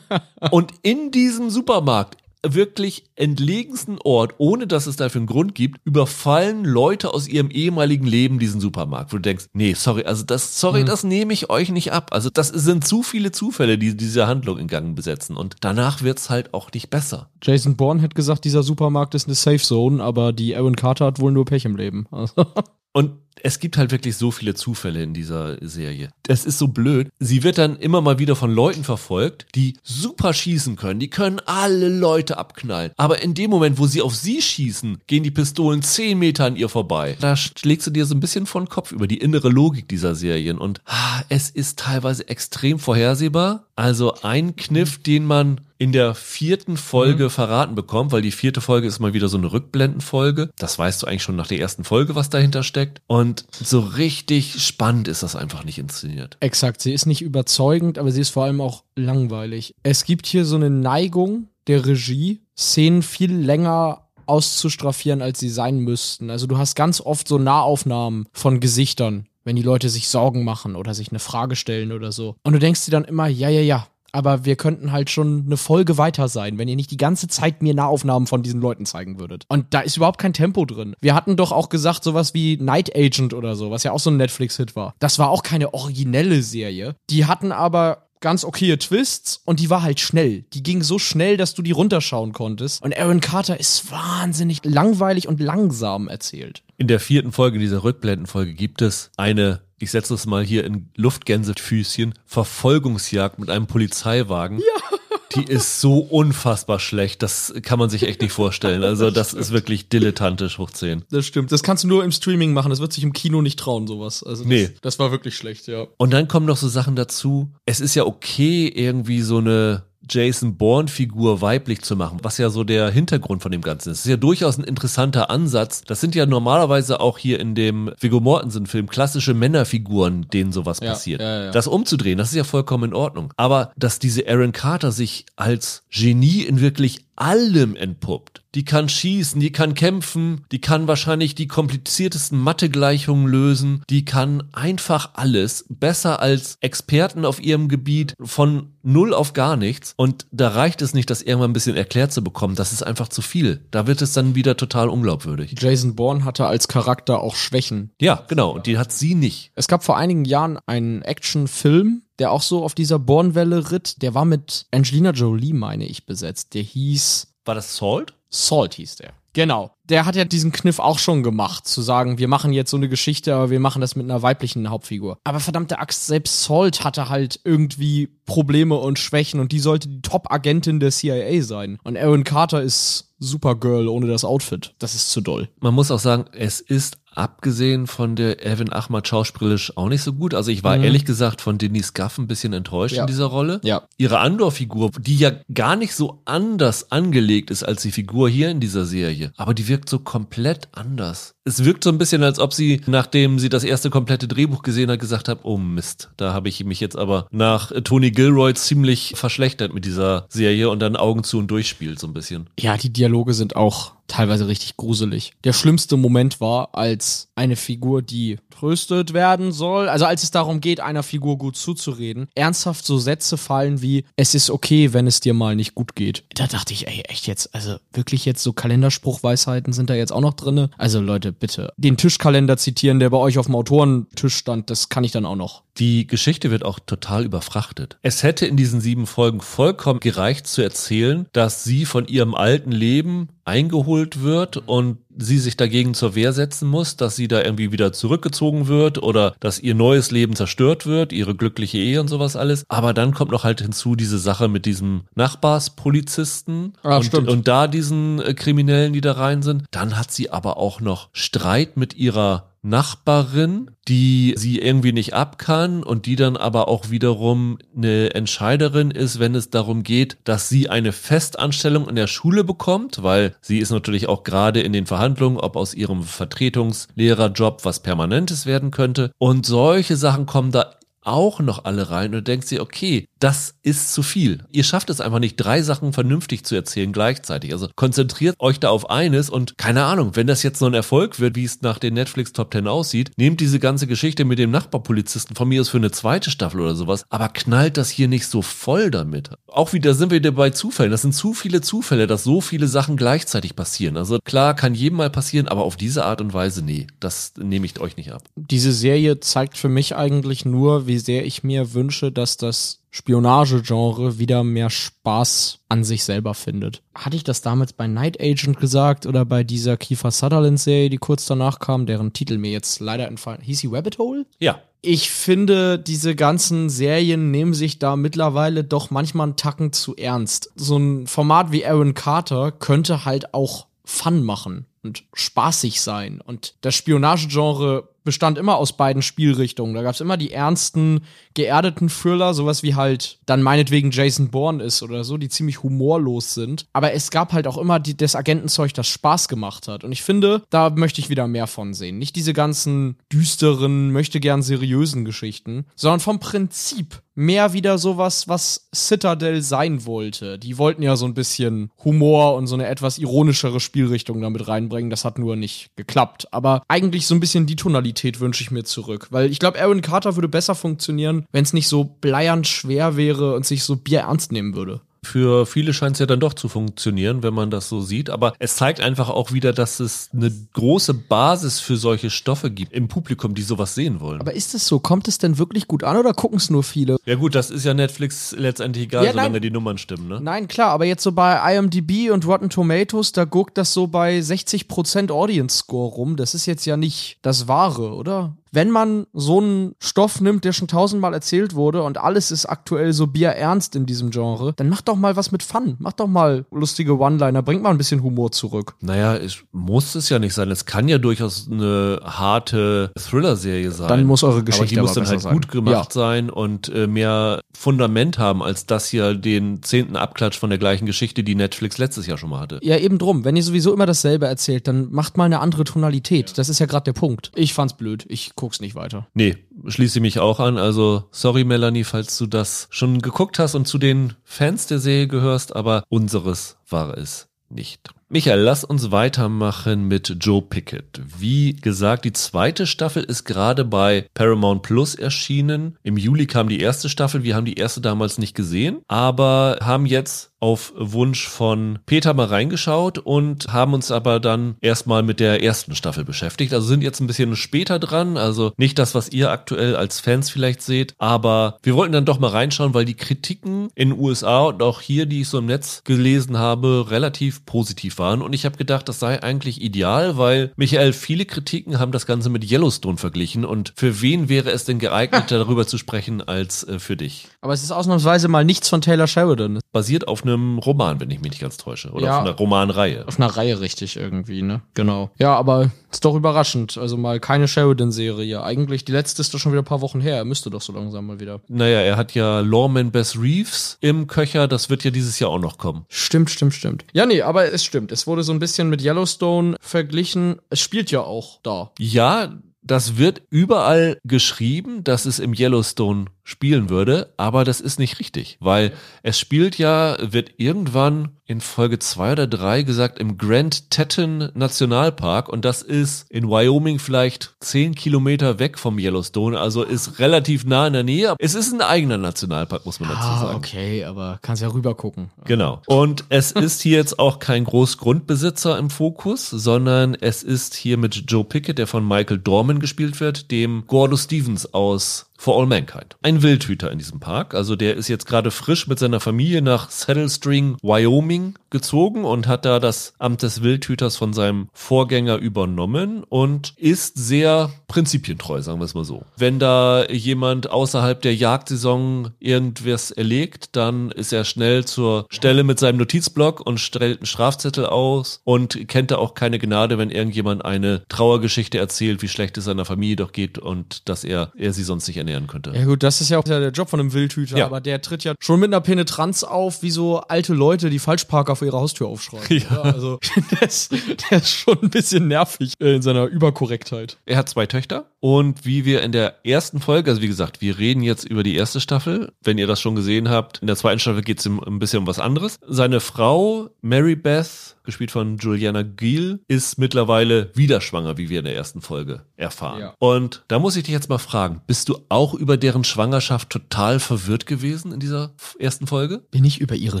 Und in diesem Supermarkt, wirklich entlegensten Ort, ohne dass es dafür einen Grund gibt, überfallen Leute aus ihrem ehemaligen Leben diesen Supermarkt, wo du denkst, nee, sorry, also das, sorry, das nehme ich euch nicht ab. Also das sind zu viele Zufälle, die diese Handlung in Gang besetzen. Und danach wird's halt auch nicht besser. Jason Bourne hat gesagt, dieser Supermarkt ist eine Safe Zone, aber die Aaron Carter hat wohl nur Pech im Leben. Also, Und Es gibt halt wirklich so viele Zufälle in dieser Serie. Es ist so blöd. Sie wird dann immer mal wieder von Leuten verfolgt, die super schießen können. Die können alle Leute abknallen. Aber in dem Moment, wo sie auf sie schießen, gehen die Pistolen zehn Meter an ihr vorbei. Da schlägst du dir so ein bisschen von Kopf über die innere Logik dieser Serien. Und ah, es ist teilweise extrem vorhersehbar. Also ein Kniff, den man in der vierten Folge mhm. verraten bekommt, weil die vierte Folge ist mal wieder so eine Rückblendenfolge. Das weißt du eigentlich schon nach der ersten Folge, was dahinter steckt. Und so richtig spannend ist das einfach nicht inszeniert. Exakt, sie ist nicht überzeugend, aber sie ist vor allem auch langweilig. Es gibt hier so eine Neigung der Regie, Szenen viel länger auszustraffieren, als sie sein müssten. Also du hast ganz oft so Nahaufnahmen von Gesichtern, wenn die Leute sich Sorgen machen oder sich eine Frage stellen oder so. Und du denkst dir dann immer, ja, ja, ja, aber wir könnten halt schon eine Folge weiter sein, wenn ihr nicht die ganze Zeit mir Nahaufnahmen von diesen Leuten zeigen würdet. Und da ist überhaupt kein Tempo drin. Wir hatten doch auch gesagt, sowas wie Night Agent oder so, was ja auch so ein Netflix-Hit war. Das war auch keine originelle Serie. Die hatten aber ganz okaye Twists und die war halt schnell. Die ging so schnell, dass du die runterschauen konntest. Und Aaron Carter ist wahnsinnig langweilig und langsam erzählt. In der vierten Folge dieser Rückblendenfolge gibt es eine ich setze das mal hier in Luftgänsefüßchen, Verfolgungsjagd mit einem Polizeiwagen. Ja. Die ist so unfassbar schlecht, das kann man sich echt nicht vorstellen. Also das, das ist wirklich dilettantisch hoch 10. Das stimmt. Das kannst du nur im Streaming machen. Das wird sich im Kino nicht trauen, sowas. Also das, nee. Das war wirklich schlecht, ja. Und dann kommen noch so Sachen dazu. Es ist ja okay, irgendwie so eine Jason Bourne-Figur weiblich zu machen, was ja so der Hintergrund von dem Ganzen ist. Das ist ja durchaus ein interessanter Ansatz. Das sind ja normalerweise auch hier in dem Viggo Mortensen-Film klassische Männerfiguren, denen sowas ja, passiert. Ja, ja. Das umzudrehen, das ist ja vollkommen in Ordnung. Aber dass diese Aaron Carter sich als Genie in wirklich allem entpuppt. Die kann schießen, die kann kämpfen, die kann wahrscheinlich die kompliziertesten Mathegleichungen lösen, die kann einfach alles besser als Experten auf ihrem Gebiet von null auf gar nichts. Und da reicht es nicht, das irgendwann ein bisschen erklärt zu bekommen. Das ist einfach zu viel. Da wird es dann wieder total unglaubwürdig. Jason Bourne hatte als Charakter auch Schwächen. Ja, genau. Und die hat sie nicht. Es gab vor einigen Jahren einen Actionfilm, der auch so auf dieser Bornwelle ritt. Der war mit Angelina Jolie, meine ich, besetzt. Der hieß. War das Salt? Salt hieß der. Genau. Der hat ja diesen Kniff auch schon gemacht, zu sagen, wir machen jetzt so eine Geschichte, aber wir machen das mit einer weiblichen Hauptfigur. Aber verdammte Axt, selbst Salt hatte halt irgendwie Probleme und Schwächen und die sollte die Top-Agentin der CIA sein. Und Aaron Carter ist Supergirl ohne das Outfit. Das ist zu doll. Man muss auch sagen, es ist abgesehen von der Evan Ahmad schauspielerisch auch nicht so gut. Also ich war mhm. ehrlich gesagt von Denise Gaff ein bisschen enttäuscht ja. in dieser Rolle. Ja. Ihre Andor-Figur, die ja gar nicht so anders angelegt ist als die Figur hier in dieser Serie, aber die wirkt so komplett anders. Es wirkt so ein bisschen, als ob sie, nachdem sie das erste komplette Drehbuch gesehen hat, gesagt hat, oh Mist, da habe ich mich jetzt aber nach Tony Gilroy ziemlich verschlechtert mit dieser Serie und dann Augen zu und durchspielt so ein bisschen. Ja, die Dialoge sind auch teilweise richtig gruselig. Der schlimmste Moment war, als eine Figur, die tröstet werden soll, also als es darum geht, einer Figur gut zuzureden, ernsthaft so Sätze fallen wie, es ist okay, wenn es dir mal nicht gut geht. Da dachte ich, ey, echt jetzt, also wirklich jetzt so Kalenderspruchweisheiten sind da jetzt auch noch drinne. Also Leute, bitte, den Tischkalender zitieren, der bei euch auf dem Autorentisch stand, das kann ich dann auch noch. Die Geschichte wird auch total überfrachtet. Es hätte in diesen sieben Folgen vollkommen gereicht zu erzählen, dass sie von ihrem alten Leben eingeholt wird und sie sich dagegen zur Wehr setzen muss, dass sie da irgendwie wieder zurückgezogen wird oder dass ihr neues Leben zerstört wird, ihre glückliche Ehe und sowas alles. Aber dann kommt noch halt hinzu diese Sache mit diesem Nachbarspolizisten ah, und, stimmt. und da diesen äh, Kriminellen, die da rein sind. Dann hat sie aber auch noch Streit mit ihrer Nachbarin, die sie irgendwie nicht ab kann und die dann aber auch wiederum eine Entscheiderin ist, wenn es darum geht, dass sie eine Festanstellung in der Schule bekommt, weil sie ist natürlich auch gerade in den Verhandlungen, ob aus ihrem Vertretungslehrerjob was Permanentes werden könnte. Und solche Sachen kommen da auch noch alle rein und denkt sie, okay, das ist zu viel. Ihr schafft es einfach nicht, drei Sachen vernünftig zu erzählen gleichzeitig. Also konzentriert euch da auf eines und keine Ahnung, wenn das jetzt so ein Erfolg wird, wie es nach den Netflix Top Ten aussieht, nehmt diese ganze Geschichte mit dem Nachbarpolizisten von mir aus für eine zweite Staffel oder sowas, aber knallt das hier nicht so voll damit. Auch wieder sind wir wieder bei Zufällen. Das sind zu viele Zufälle, dass so viele Sachen gleichzeitig passieren. Also klar, kann jedem mal passieren, aber auf diese Art und Weise, nee, das nehme ich euch nicht ab. Diese Serie zeigt für mich eigentlich nur, wie sehr ich mir wünsche, dass das Spionagegenre wieder mehr Spaß an sich selber findet. Hatte ich das damals bei Night Agent gesagt oder bei dieser Kiefer Sutherland Serie, die kurz danach kam, deren Titel mir jetzt leider entfallen. Hieß sie Rabbit Hole? Ja. Ich finde, diese ganzen Serien nehmen sich da mittlerweile doch manchmal einen Tacken zu ernst. So ein Format wie Aaron Carter könnte halt auch Fun machen und spaßig sein. Und das Spionagegenre bestand immer aus beiden Spielrichtungen. Da gab es immer die ernsten, geerdeten Thriller, sowas wie halt dann meinetwegen Jason Bourne ist oder so, die ziemlich humorlos sind. Aber es gab halt auch immer die, das Agentenzeug, das Spaß gemacht hat. Und ich finde, da möchte ich wieder mehr von sehen. Nicht diese ganzen düsteren, möchte gern seriösen Geschichten, sondern vom Prinzip mehr wieder sowas, was Citadel sein wollte. Die wollten ja so ein bisschen Humor und so eine etwas ironischere Spielrichtung damit reinbringen. Das hat nur nicht geklappt. Aber eigentlich so ein bisschen die Tonalität wünsche ich mir zurück. Weil ich glaube, Aaron Carter würde besser funktionieren, wenn es nicht so bleiernd schwer wäre und sich so Bier ernst nehmen würde. Für viele scheint es ja dann doch zu funktionieren, wenn man das so sieht. Aber es zeigt einfach auch wieder, dass es eine große Basis für solche Stoffe gibt im Publikum, die sowas sehen wollen. Aber ist es so? Kommt es denn wirklich gut an oder gucken es nur viele? Ja gut, das ist ja Netflix letztendlich egal, Ja, solange nein. die Nummern stimmen, ne? Nein, klar, aber jetzt so bei IMDb und Rotten Tomatoes, da guckt das so bei 60% Audience Score rum. Das ist jetzt ja nicht das Wahre, oder? Wenn man so einen Stoff nimmt, der schon tausendmal erzählt wurde und alles ist aktuell so bierernst in diesem Genre, dann macht doch mal was mit Fun. Macht doch mal lustige One-Liner, bringt mal ein bisschen Humor zurück. Naja, es muss es ja nicht sein. Es kann ja durchaus eine harte Thriller-Serie sein. Dann muss eure aber Geschichte die muss aber dann halt besser gut sein. gemacht sein und äh, mehr Fundament haben, als das hier den zehnten Abklatsch von der gleichen Geschichte, die Netflix letztes Jahr schon mal hatte. Ja, eben drum. Wenn ihr sowieso immer dasselbe erzählt, dann macht mal eine andere Tonalität. Das ist ja gerade der Punkt. Ich fand's blöd. Ich guck's nicht weiter. Nee, schließe mich auch an. Also, sorry, Melanie, falls du das schon geguckt hast und zu den Fans der Serie gehörst, aber unseres war es nicht. Michael, lass uns weitermachen mit Joe Pickett. Wie gesagt, die zweite Staffel ist gerade bei Paramount Plus erschienen. Im Juli kam die erste Staffel. Wir haben die erste damals nicht gesehen, aber haben jetzt auf Wunsch von Peter mal reingeschaut und haben uns aber dann erstmal mit der ersten Staffel beschäftigt. Also sind jetzt ein bisschen später dran. Also nicht das, was ihr aktuell als Fans vielleicht seht, aber wir wollten dann doch mal reinschauen, weil die Kritiken in den USA und auch hier, die ich so im Netz gelesen habe, relativ positiv waren. Und ich habe gedacht, das sei eigentlich ideal, weil Michael, viele Kritiken haben das Ganze mit Yellowstone verglichen. Und für wen wäre es denn geeigneter, darüber zu sprechen, als äh, für dich? Aber es ist ausnahmsweise mal nichts von Taylor Sheridan. Basiert auf einem Roman, wenn ich mich nicht ganz täusche. Oder Ja. auf einer Romanreihe. Auf einer Reihe richtig irgendwie, ne? Genau. Ja, aber ist doch überraschend. Also mal keine Sheridan-Serie. Eigentlich, die letzte ist doch schon wieder ein paar Wochen her. Er müsste doch so langsam mal wieder. Naja, er hat ja Lawman Bess Reeves im Köcher. Das wird ja dieses Jahr auch noch kommen. Stimmt, stimmt, stimmt. Ja, nee, aber es stimmt. Es wurde so ein bisschen mit Yellowstone verglichen. Es spielt ja auch da. Ja, das wird überall geschrieben, dass es im Yellowstone spielen würde, aber das ist nicht richtig, weil es spielt ja, wird irgendwann in Folge zwei oder drei gesagt, im Grand Teton Nationalpark und das ist in Wyoming vielleicht zehn Kilometer weg vom Yellowstone, also ist relativ nah in der Nähe. Es ist ein eigener Nationalpark, muss man dazu sagen. Ah, okay, aber kannst ja rüber gucken. Genau. Und es ist hier jetzt auch kein Großgrundbesitzer im Fokus, sondern es ist hier mit Joe Pickett, der von Michael Dorman gespielt wird, dem Gordo Stevens aus For All Mankind. Ein Wildhüter in diesem Park. Also der ist jetzt gerade frisch mit seiner Familie nach Saddle String, Wyoming gezogen und hat da das Amt des Wildhüters von seinem Vorgänger übernommen und ist sehr prinzipientreu, sagen wir es mal so. Wenn da jemand außerhalb der Jagdsaison irgendwas erlegt, dann ist er schnell zur Stelle mit seinem Notizblock und stellt einen Strafzettel aus und kennt da auch keine Gnade, wenn irgendjemand eine Trauergeschichte erzählt, wie schlecht es seiner Familie doch geht und dass er, er sie sonst nicht ernähren könnte. Ja gut, das ist ja auch der Job von einem Wildhüter, Ja. aber der tritt ja schon mit einer Penetranz auf, wie so alte Leute, die Falschparker vor ihrer Haustür aufschreiben. Ja. also der ist, der ist schon ein bisschen nervig in seiner Überkorrektheit. Er hat zwei Töchter und wie wir in der ersten Folge, also wie gesagt, wir reden jetzt über die erste Staffel. Wenn ihr das schon gesehen habt, in der zweiten Staffel geht es ein bisschen um was anderes. Seine Frau, Mary Beth, gespielt von Juliana Gill, ist mittlerweile wieder schwanger, wie wir in der ersten Folge erfahren. Ja. Und da muss ich dich jetzt mal fragen, bist du auch über deren Schwangerschaft total verwirrt gewesen in dieser ersten Folge? Bin ich über ihre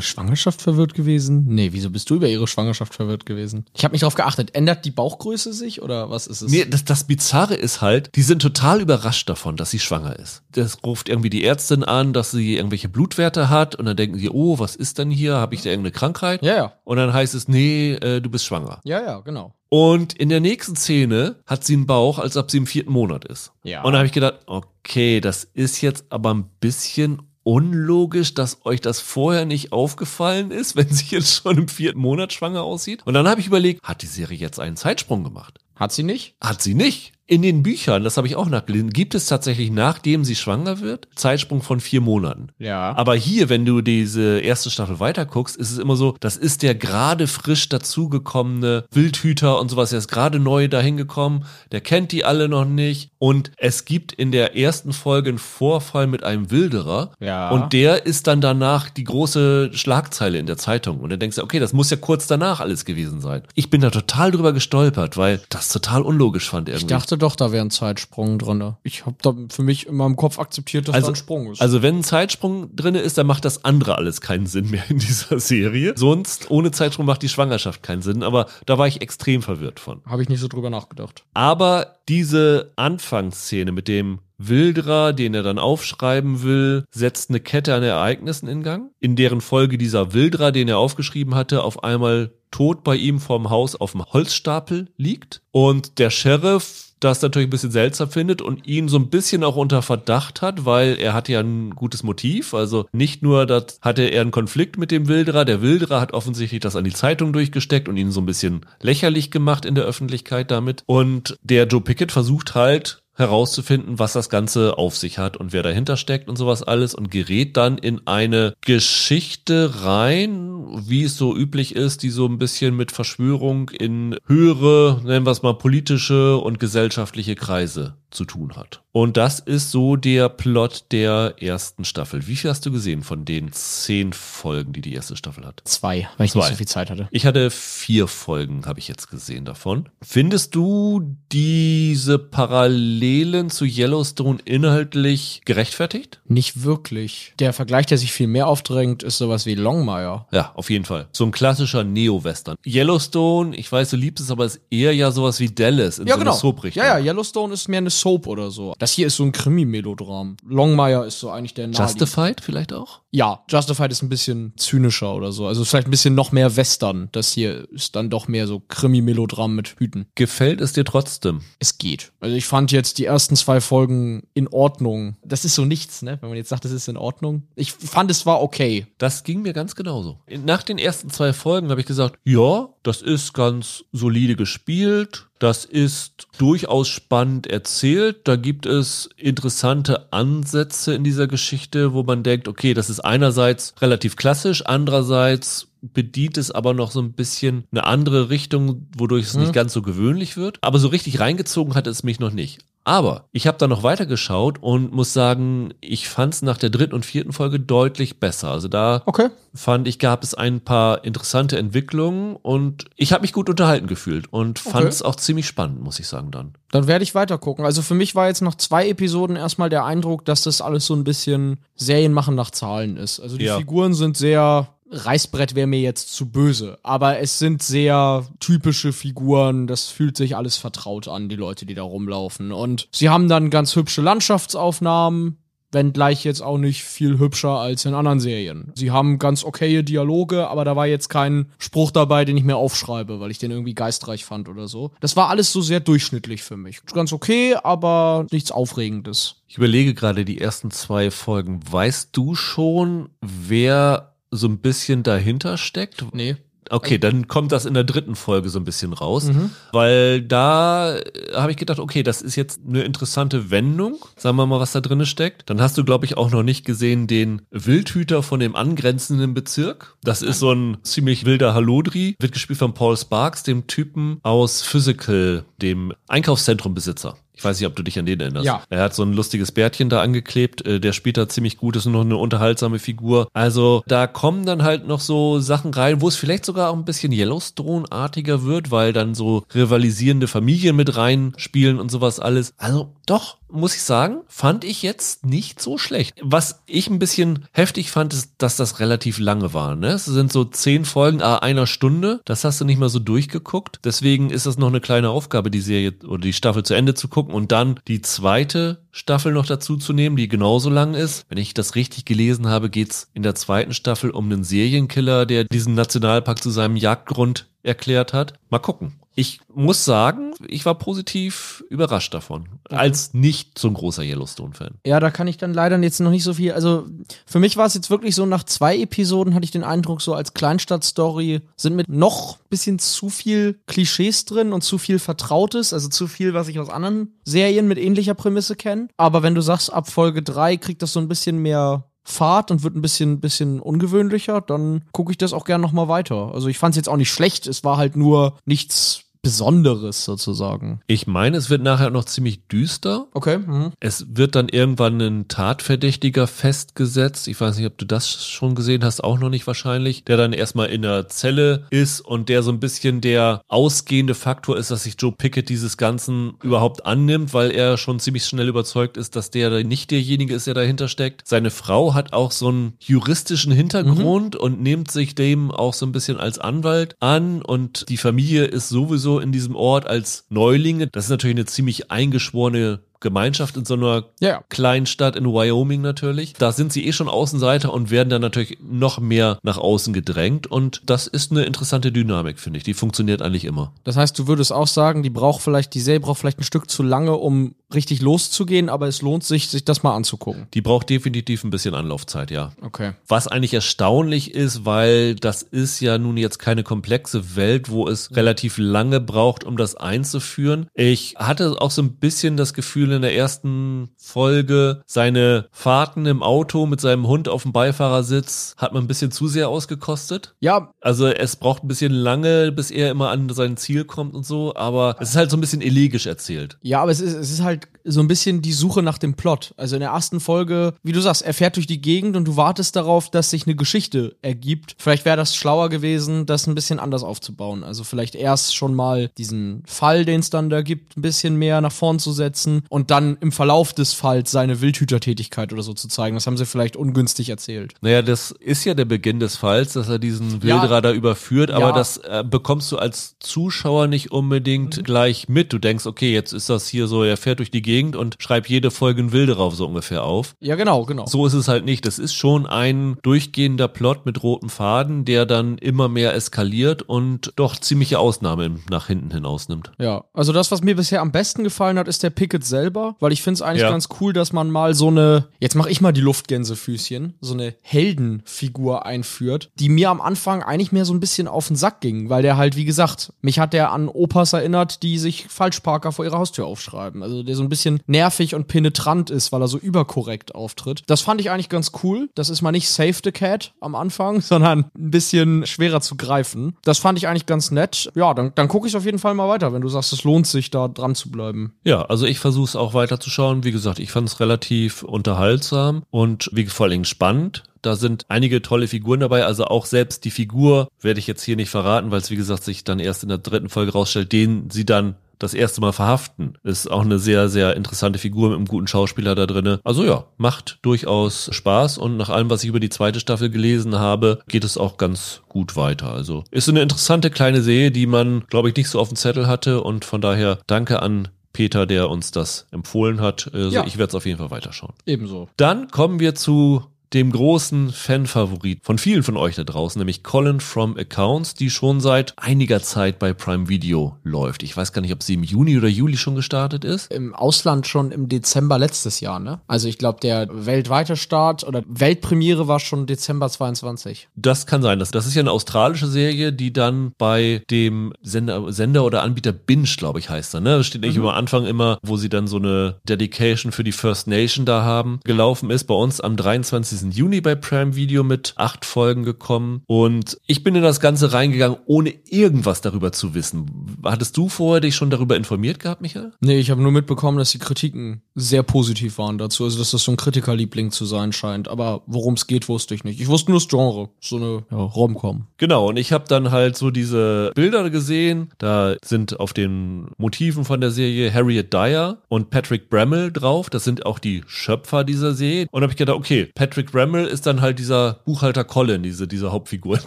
Schwangerschaft verwirrt gewesen? Nee, wieso bist du über ihre Schwangerschaft verwirrt gewesen? Ich habe nicht drauf geachtet. Ändert die Bauchgröße sich oder was ist es? Nee, das, das Bizarre ist halt, die sind total überrascht davon, dass sie schwanger ist. Das ruft irgendwie die Ärztin an, dass sie irgendwelche Blutwerte hat und dann denken sie, oh, was ist denn hier? Habe ich da irgendeine Krankheit? Ja, ja. Und dann heißt es, nee, äh, du bist schwanger. Ja, ja, genau. Und in der nächsten Szene hat sie einen Bauch, als ob sie im vierten Monat ist. Ja. Und da habe ich gedacht, okay, das ist jetzt aber ein bisschen unlogisch, dass euch das vorher nicht aufgefallen ist, wenn sie jetzt schon im vierten Monat schwanger aussieht. Und dann habe ich überlegt, hat die Serie jetzt einen Zeitsprung gemacht? Hat sie nicht? Hat sie nicht. In den Büchern, das habe ich auch nachgelesen, gibt es tatsächlich, nachdem sie schwanger wird, Zeitsprung von vier Monaten. Ja. Aber hier, wenn du diese erste Staffel weiterguckst, ist es immer so, das ist der gerade frisch dazugekommene Wildhüter und sowas. Der ist gerade neu dahin gekommen, der kennt die alle noch nicht. Und es gibt in der ersten Folge einen Vorfall mit einem Wilderer. Ja. Und der ist dann danach die große Schlagzeile in der Zeitung. Und dann denkst du, okay, das muss ja kurz danach alles gewesen sein. Ich bin da total drüber gestolpert, weil das total unlogisch fand irgendwie. Ich dachte doch, da wäre ein Zeitsprung drin. Ich habe da für mich in meinem Kopf akzeptiert, dass Also- da ein Sprung ist. Also wenn ein Zeitsprung drin ist, dann macht das andere alles keinen Sinn mehr in dieser Serie. Sonst ohne Zeitsprung macht die Schwangerschaft keinen Sinn. Aber da war ich extrem verwirrt von. habe ich nicht so drüber nachgedacht. Aber diese Anfangsszene mit dem Wilderer, den er dann aufschreiben will, setzt eine Kette an Ereignissen in Gang, in deren Folge dieser Wilderer, den er aufgeschrieben hatte, auf einmal tot bei ihm vorm Haus auf dem Holzstapel liegt und der Sheriff das natürlich ein bisschen seltsam findet und ihn so ein bisschen auch unter Verdacht hat, weil er hat ja ein gutes Motiv. Also nicht nur das hatte er einen Konflikt mit dem Wilderer, der Wilderer hat offensichtlich das an die Zeitung durchgesteckt und ihn so ein bisschen lächerlich gemacht in der Öffentlichkeit damit. Und der Joe Pickett versucht halt herauszufinden, was das Ganze auf sich hat und wer dahinter steckt und sowas alles und gerät dann in eine Geschichte rein, wie es so üblich ist, die so ein bisschen mit Verschwörung in höhere, nennen wir es mal politische und gesellschaftliche Kreise zu tun hat. Und das ist so der Plot der ersten Staffel. Wie viel hast du gesehen von den zehn Folgen, die die erste Staffel hat? Zwei, weil ich Zwei. nicht so viel Zeit hatte. Ich hatte vier Folgen, habe ich jetzt gesehen davon. Findest du diese Parallelen zu Yellowstone inhaltlich gerechtfertigt? Nicht wirklich. Der Vergleich, der sich viel mehr aufdrängt, ist sowas wie Longmire. Ja, auf jeden Fall. So ein klassischer Neo-Western. Yellowstone, ich weiß, du liebst es, aber ist eher ja sowas wie Dallas in so eine Soap-Richtung. Ja, ja, Yellowstone ist mehr eine Soap oder so. Das hier ist so ein Krimi-Melodram. Longmire ist so eigentlich der naheliegende- Justified vielleicht auch? Ja, Justified ist ein bisschen zynischer oder so. Also vielleicht ein bisschen noch mehr Western. Das hier ist dann doch mehr so Krimi-Melodram mit Hüten. Gefällt es dir trotzdem? Es geht. Also ich fand jetzt die ersten zwei Folgen in Ordnung. Das ist so nichts, ne? Wenn man jetzt sagt, das ist in Ordnung. Ich fand, es war okay. Das ging mir ganz genauso. Nach den ersten zwei Folgen habe ich gesagt, ja, das ist ganz solide gespielt. Das ist durchaus spannend erzählt. Da gibt es interessante Ansätze in dieser Geschichte, wo man denkt, okay, das ist einerseits relativ klassisch, andererseits bedient es aber noch so ein bisschen eine andere Richtung, wodurch es nicht ganz so gewöhnlich wird. Aber so richtig reingezogen hat es mich noch nicht. Aber ich habe da noch weiter geschaut und muss sagen, ich fand es nach der dritten und vierten Folge deutlich besser. Also da Okay. fand ich, gab es ein paar interessante Entwicklungen und ich habe mich gut unterhalten gefühlt und fand es auch ziemlich spannend, muss ich sagen dann. Dann werde ich weiter gucken. Also für mich war jetzt nach zwei Episoden erstmal der Eindruck, dass das alles so ein bisschen Serienmachen nach Zahlen ist. Also die Ja. Figuren sind sehr Reißbrett wäre mir jetzt zu böse, aber es sind sehr typische Figuren, das fühlt sich alles vertraut an, die Leute, die da rumlaufen. Und sie haben dann ganz hübsche Landschaftsaufnahmen, wenngleich jetzt auch nicht viel hübscher als in anderen Serien. Sie haben ganz okaye Dialoge, aber da war jetzt kein Spruch dabei, den ich mir aufschreibe, weil ich den irgendwie geistreich fand oder so. Das war alles so sehr durchschnittlich für mich. Ganz okay, aber nichts Aufregendes. Ich überlege gerade die ersten zwei Folgen. Weißt du schon, wer so ein bisschen dahinter steckt? Nee. Okay, dann kommt das in der dritten Folge so ein bisschen raus, weil da äh, habe ich gedacht, okay, das ist jetzt eine interessante Wendung, sagen wir mal, was da drinne steckt. Dann hast du, glaube ich, auch noch nicht gesehen den Wildhüter von dem angrenzenden Bezirk. Das ist so ein ziemlich wilder Halodri, wird gespielt von Paul Sparks, dem Typen aus Physical, dem Einkaufszentrombesitzer. Ich weiß nicht, ob du dich an den erinnerst. Ja. Er hat so ein lustiges Bärtchen da angeklebt. äh, Der spielt da ziemlich gut, ist noch eine unterhaltsame Figur. Also da kommen dann halt noch so Sachen rein, wo es vielleicht sogar auch ein bisschen Yellowstone-artiger wird, weil dann so rivalisierende Familien mit reinspielen und sowas alles. Also Doch, muss ich sagen, fand ich jetzt nicht so schlecht. Was ich ein bisschen heftig fand, ist, dass das relativ lange war. Ne? Es sind so zehn Folgen, ah, einer Stunde. Das hast du nicht mal so durchgeguckt. Deswegen ist das noch eine kleine Aufgabe, die Serie oder die Staffel zu Ende zu gucken und dann die zweite Staffel noch dazu zu nehmen, die genauso lang ist. Wenn ich das richtig gelesen habe, geht's in der zweiten Staffel um einen Serienkiller, der diesen Nationalpark zu seinem Jagdgrund erklärt hat. Mal gucken. Ich muss sagen, ich war positiv überrascht davon. Okay. Als nicht so ein großer Yellowstone-Fan. Ja, da kann ich dann leider jetzt noch nicht so viel. Also für mich war es jetzt wirklich so, nach zwei Episoden hatte ich den Eindruck, so als Kleinstadt-Story sind mit noch bisschen zu viel Klischees drin und zu viel Vertrautes, also zu viel, was ich aus anderen Serien mit ähnlicher Prämisse kenne. Aber wenn du sagst, ab Folge drei kriegt das so ein bisschen mehr Fahrt und wird ein bisschen, bisschen ungewöhnlicher, dann gucke ich das auch gern nochmal weiter. Also ich fand es jetzt auch nicht schlecht, es war halt nur nichts Besonderes sozusagen. Ich meine, es wird nachher noch ziemlich düster. Okay. Mhm. Es wird dann irgendwann ein Tatverdächtiger festgesetzt. Ich weiß nicht, ob du das schon gesehen hast, auch noch nicht wahrscheinlich. Der dann erstmal in der Zelle ist und der so ein bisschen der ausgehende Faktor ist, dass sich Joe Pickett dieses Ganzen überhaupt annimmt, weil er schon ziemlich schnell überzeugt ist, dass der nicht derjenige ist, der dahinter steckt. Seine Frau hat auch so einen juristischen Hintergrund mhm. und nimmt sich dem auch so ein bisschen als Anwalt an und die Familie ist sowieso in diesem Ort als Neulinge. Das ist natürlich eine ziemlich eingeschworene Gemeinschaft in so einer ja. kleinen Stadt in Wyoming natürlich. Da sind sie eh schon Außenseiter und werden dann natürlich noch mehr nach außen gedrängt. Und das ist eine interessante Dynamik, finde ich. Die funktioniert eigentlich immer. Das heißt, du würdest auch sagen, die braucht vielleicht, die Serie braucht vielleicht ein Stück zu lange, um richtig loszugehen, aber es lohnt sich, sich das mal anzugucken. Die braucht definitiv ein bisschen Anlaufzeit, ja. Okay. Was eigentlich erstaunlich ist, weil das ist ja nun jetzt keine komplexe Welt, wo es relativ lange braucht, um das einzuführen. Ich hatte auch so ein bisschen das Gefühl, in der ersten Folge seine Fahrten im Auto mit seinem Hund auf dem Beifahrersitz hat man ein bisschen zu sehr ausgekostet. Ja. Also es braucht ein bisschen lange, bis er immer an sein Ziel kommt und so, aber es ist halt so ein bisschen elegisch erzählt. Ja, aber es ist, es ist halt like so ein bisschen die Suche nach dem Plot. Also in der ersten Folge, wie du sagst, er fährt durch die Gegend und du wartest darauf, dass sich eine Geschichte ergibt. Vielleicht wäre das schlauer gewesen, das ein bisschen anders aufzubauen. Also vielleicht erst schon mal diesen Fall, den es dann da gibt, ein bisschen mehr nach vorn zu setzen und dann im Verlauf des Falls seine Wildhütertätigkeit oder so zu zeigen. Das haben sie vielleicht ungünstig erzählt. Naja, das ist ja der Beginn des Falls, dass er diesen Wilderer ja, da überführt, aber ja. das äh, bekommst du als Zuschauer nicht unbedingt mhm. gleich mit. Du denkst, okay, jetzt ist das hier so, er fährt durch die Gegend und schreibt jede Folge ein Wilderauf so ungefähr auf. Ja, genau, genau. So ist es halt nicht. Das ist schon ein durchgehender Plot mit rotem Faden, der dann immer mehr eskaliert und doch ziemliche Ausnahmen nach hinten hinaus nimmt. Ja, also das, was mir bisher am besten gefallen hat, ist der Pickett selber, weil ich finde es eigentlich ja. ganz cool, dass man mal so eine, jetzt mache ich mal die Luftgänsefüßchen, so eine Heldenfigur einführt, die mir am Anfang eigentlich mehr so ein bisschen auf den Sack ging, weil der halt, wie gesagt, mich hat der an Opas erinnert, die sich Falschparker vor ihrer Haustür aufschreiben. Also der so ein bisschen nervig und penetrant ist, weil er so überkorrekt auftritt. Das fand ich eigentlich ganz cool. Das ist mal nicht Save the Cat am Anfang, sondern ein bisschen schwerer zu greifen. Das fand ich eigentlich ganz nett. Ja, dann, dann gucke ich auf jeden Fall mal weiter, wenn du sagst, es lohnt sich, da dran zu bleiben. Ja, also ich versuche es auch weiter zu schauen. Wie gesagt, ich fand es relativ unterhaltsam und wie vor allem spannend. Da sind einige tolle Figuren dabei. Also auch selbst die Figur werde ich jetzt hier nicht verraten, weil es wie gesagt sich dann erst in der dritten Folge rausstellt, den sie dann das erste Mal verhaften. Ist auch eine sehr, sehr interessante Figur mit einem guten Schauspieler da drinne. Also ja, macht durchaus Spaß und nach allem, was ich über die zweite Staffel gelesen habe, geht es auch ganz gut weiter. Also ist eine interessante kleine Serie, die man, glaube ich, nicht so auf dem Zettel hatte und von daher danke an Peter, der uns das empfohlen hat. Also ja. ich werde es auf jeden Fall weiterschauen. Ebenso. Dann kommen wir zu dem großen Fanfavorit von vielen von euch da draußen, nämlich Colin from Accounts, die schon seit einiger Zeit bei Prime Video läuft. Ich weiß gar nicht, ob sie im Juni oder Juli schon gestartet ist. Im Ausland schon im Dezember letztes Jahr, ne? Also ich glaube, der weltweite Start oder Weltpremiere war schon Dezember 22. Das kann sein. Das, das ist ja eine australische Serie, die dann bei dem Sender, Sender oder Anbieter Binge, glaube ich, heißt er. Ne? Das steht mhm. am Anfang immer, wo sie dann so eine Dedication für die First Nation da haben, gelaufen ist. Bei uns am 23. diesen Juni bei Prime Video mit acht Folgen gekommen. Und ich bin in das Ganze reingegangen, ohne irgendwas darüber zu wissen. Hattest du vorher dich schon darüber informiert gehabt, Michael? Nee, ich habe nur mitbekommen, dass die Kritiken sehr positiv waren dazu. Also, dass das so ein Kritikerliebling zu sein scheint. Aber worum es geht, wusste ich nicht. Ich wusste nur das Genre. So eine ja, Rom-Com. Genau, und ich habe dann halt so diese Bilder gesehen. Da sind auf den Motiven von der Serie Harriet Dyer und Patrick Bramall drauf. Das sind auch die Schöpfer dieser Serie. Und habe ich gedacht, okay, Patrick Bramall ist dann halt dieser Buchhalter Colin, diese, diese Hauptfigur in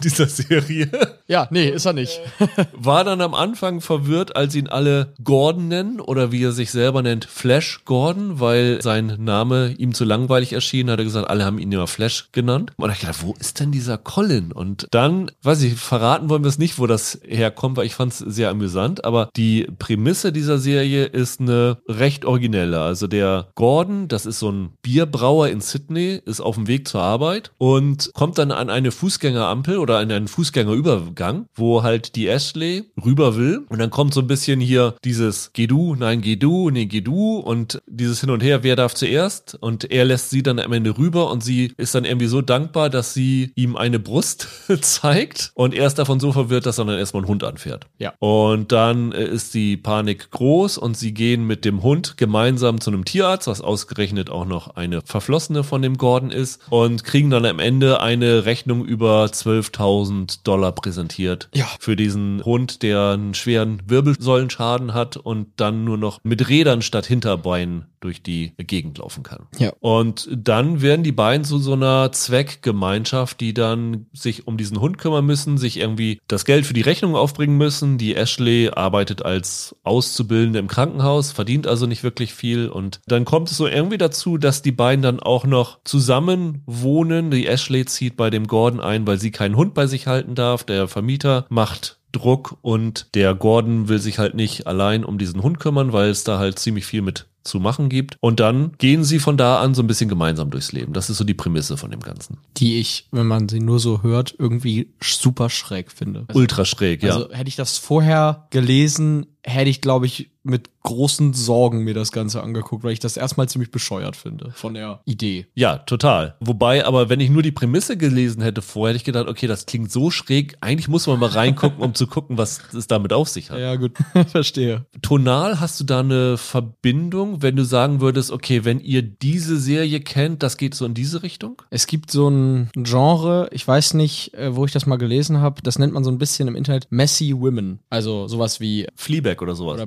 dieser Serie. Ja, nee, ist er nicht. War dann am Anfang verwirrt, als ihn alle Gordon nennen oder wie er sich selber nennt, Flash Gordon, weil sein Name ihm zu langweilig erschien, hat er gesagt, alle haben ihn immer Flash genannt. Und ich gedacht, wo ist denn dieser Colin? Und dann, weiß ich, verraten wollen wir es nicht, wo das herkommt, weil ich fand es sehr amüsant. Aber die Prämisse dieser Serie ist eine recht originelle. Also der Gordon, das ist so ein Bierbrauer in Sydney, ist auf dem Weg zur Arbeit und kommt dann an eine Fußgängerampel oder an einen Fußgängerübergang, wo halt die Ashley rüber will. Und dann kommt so ein bisschen hier dieses Geh du, nein, geh du, nee, geh du und dieses Hin und Her, wer darf zuerst? Und er lässt sie dann am Ende rüber und sie ist dann irgendwie so dankbar, dass sie ihm eine Brust zeigt und er ist davon so verwirrt, dass er dann erstmal einen Hund anfährt. Ja. Und dann äh, ist die Panik groß und sie gehen mit dem Hund gemeinsam zu einem Tierarzt, was ausgerechnet auch noch eine Verflossene von dem Gordon ist und kriegen dann am Ende eine Rechnung über 12.000 Dollar präsentiert. Ja. Für diesen Hund, der einen schweren Wirbelsäulenschaden hat und dann nur noch mit Rädern statt Hinterbeinen durch die Gegend laufen kann. Ja. Und dann werden die beiden zu so einer Zweckgemeinschaft, die dann sich um diesen Hund kümmern müssen, sich irgendwie das Geld für die Rechnung aufbringen müssen. Die Ashley arbeitet als Auszubildende im Krankenhaus, verdient also nicht wirklich viel. Und dann kommt es so irgendwie dazu, dass die beiden dann auch noch zusammen wohnen. Die Ashley zieht bei dem Gordon ein, weil sie keinen Hund bei sich halten darf. Der Vermieter macht Druck und der Gordon will sich halt nicht allein um diesen Hund kümmern, weil es da halt ziemlich viel mit zu machen gibt. Und dann gehen sie von da an so ein bisschen gemeinsam durchs Leben. Das ist so die Prämisse von dem Ganzen. Die ich, wenn man sie nur so hört, irgendwie super schräg finde. Ultra schräg, ja. Also hätte ich das vorher gelesen, hätte ich, glaube ich, mit großen Sorgen mir das Ganze angeguckt, weil ich das erstmal ziemlich bescheuert finde von der Idee. Ja, total. Wobei, aber wenn ich nur die Prämisse gelesen hätte vorher, hätte ich gedacht, okay, das klingt so schräg. Eigentlich muss man mal reingucken, um zu gucken, was es damit auf sich hat. Ja, gut, verstehe. Tonal hast du da eine Verbindung, wenn du sagen würdest, okay, wenn ihr diese Serie kennt, das geht so in diese Richtung? Es gibt so ein Genre, ich weiß nicht, äh, wo ich das mal gelesen habe, das nennt man so ein bisschen im Internet Messy Women. Also sowas wie Fleabag oder sowas. oder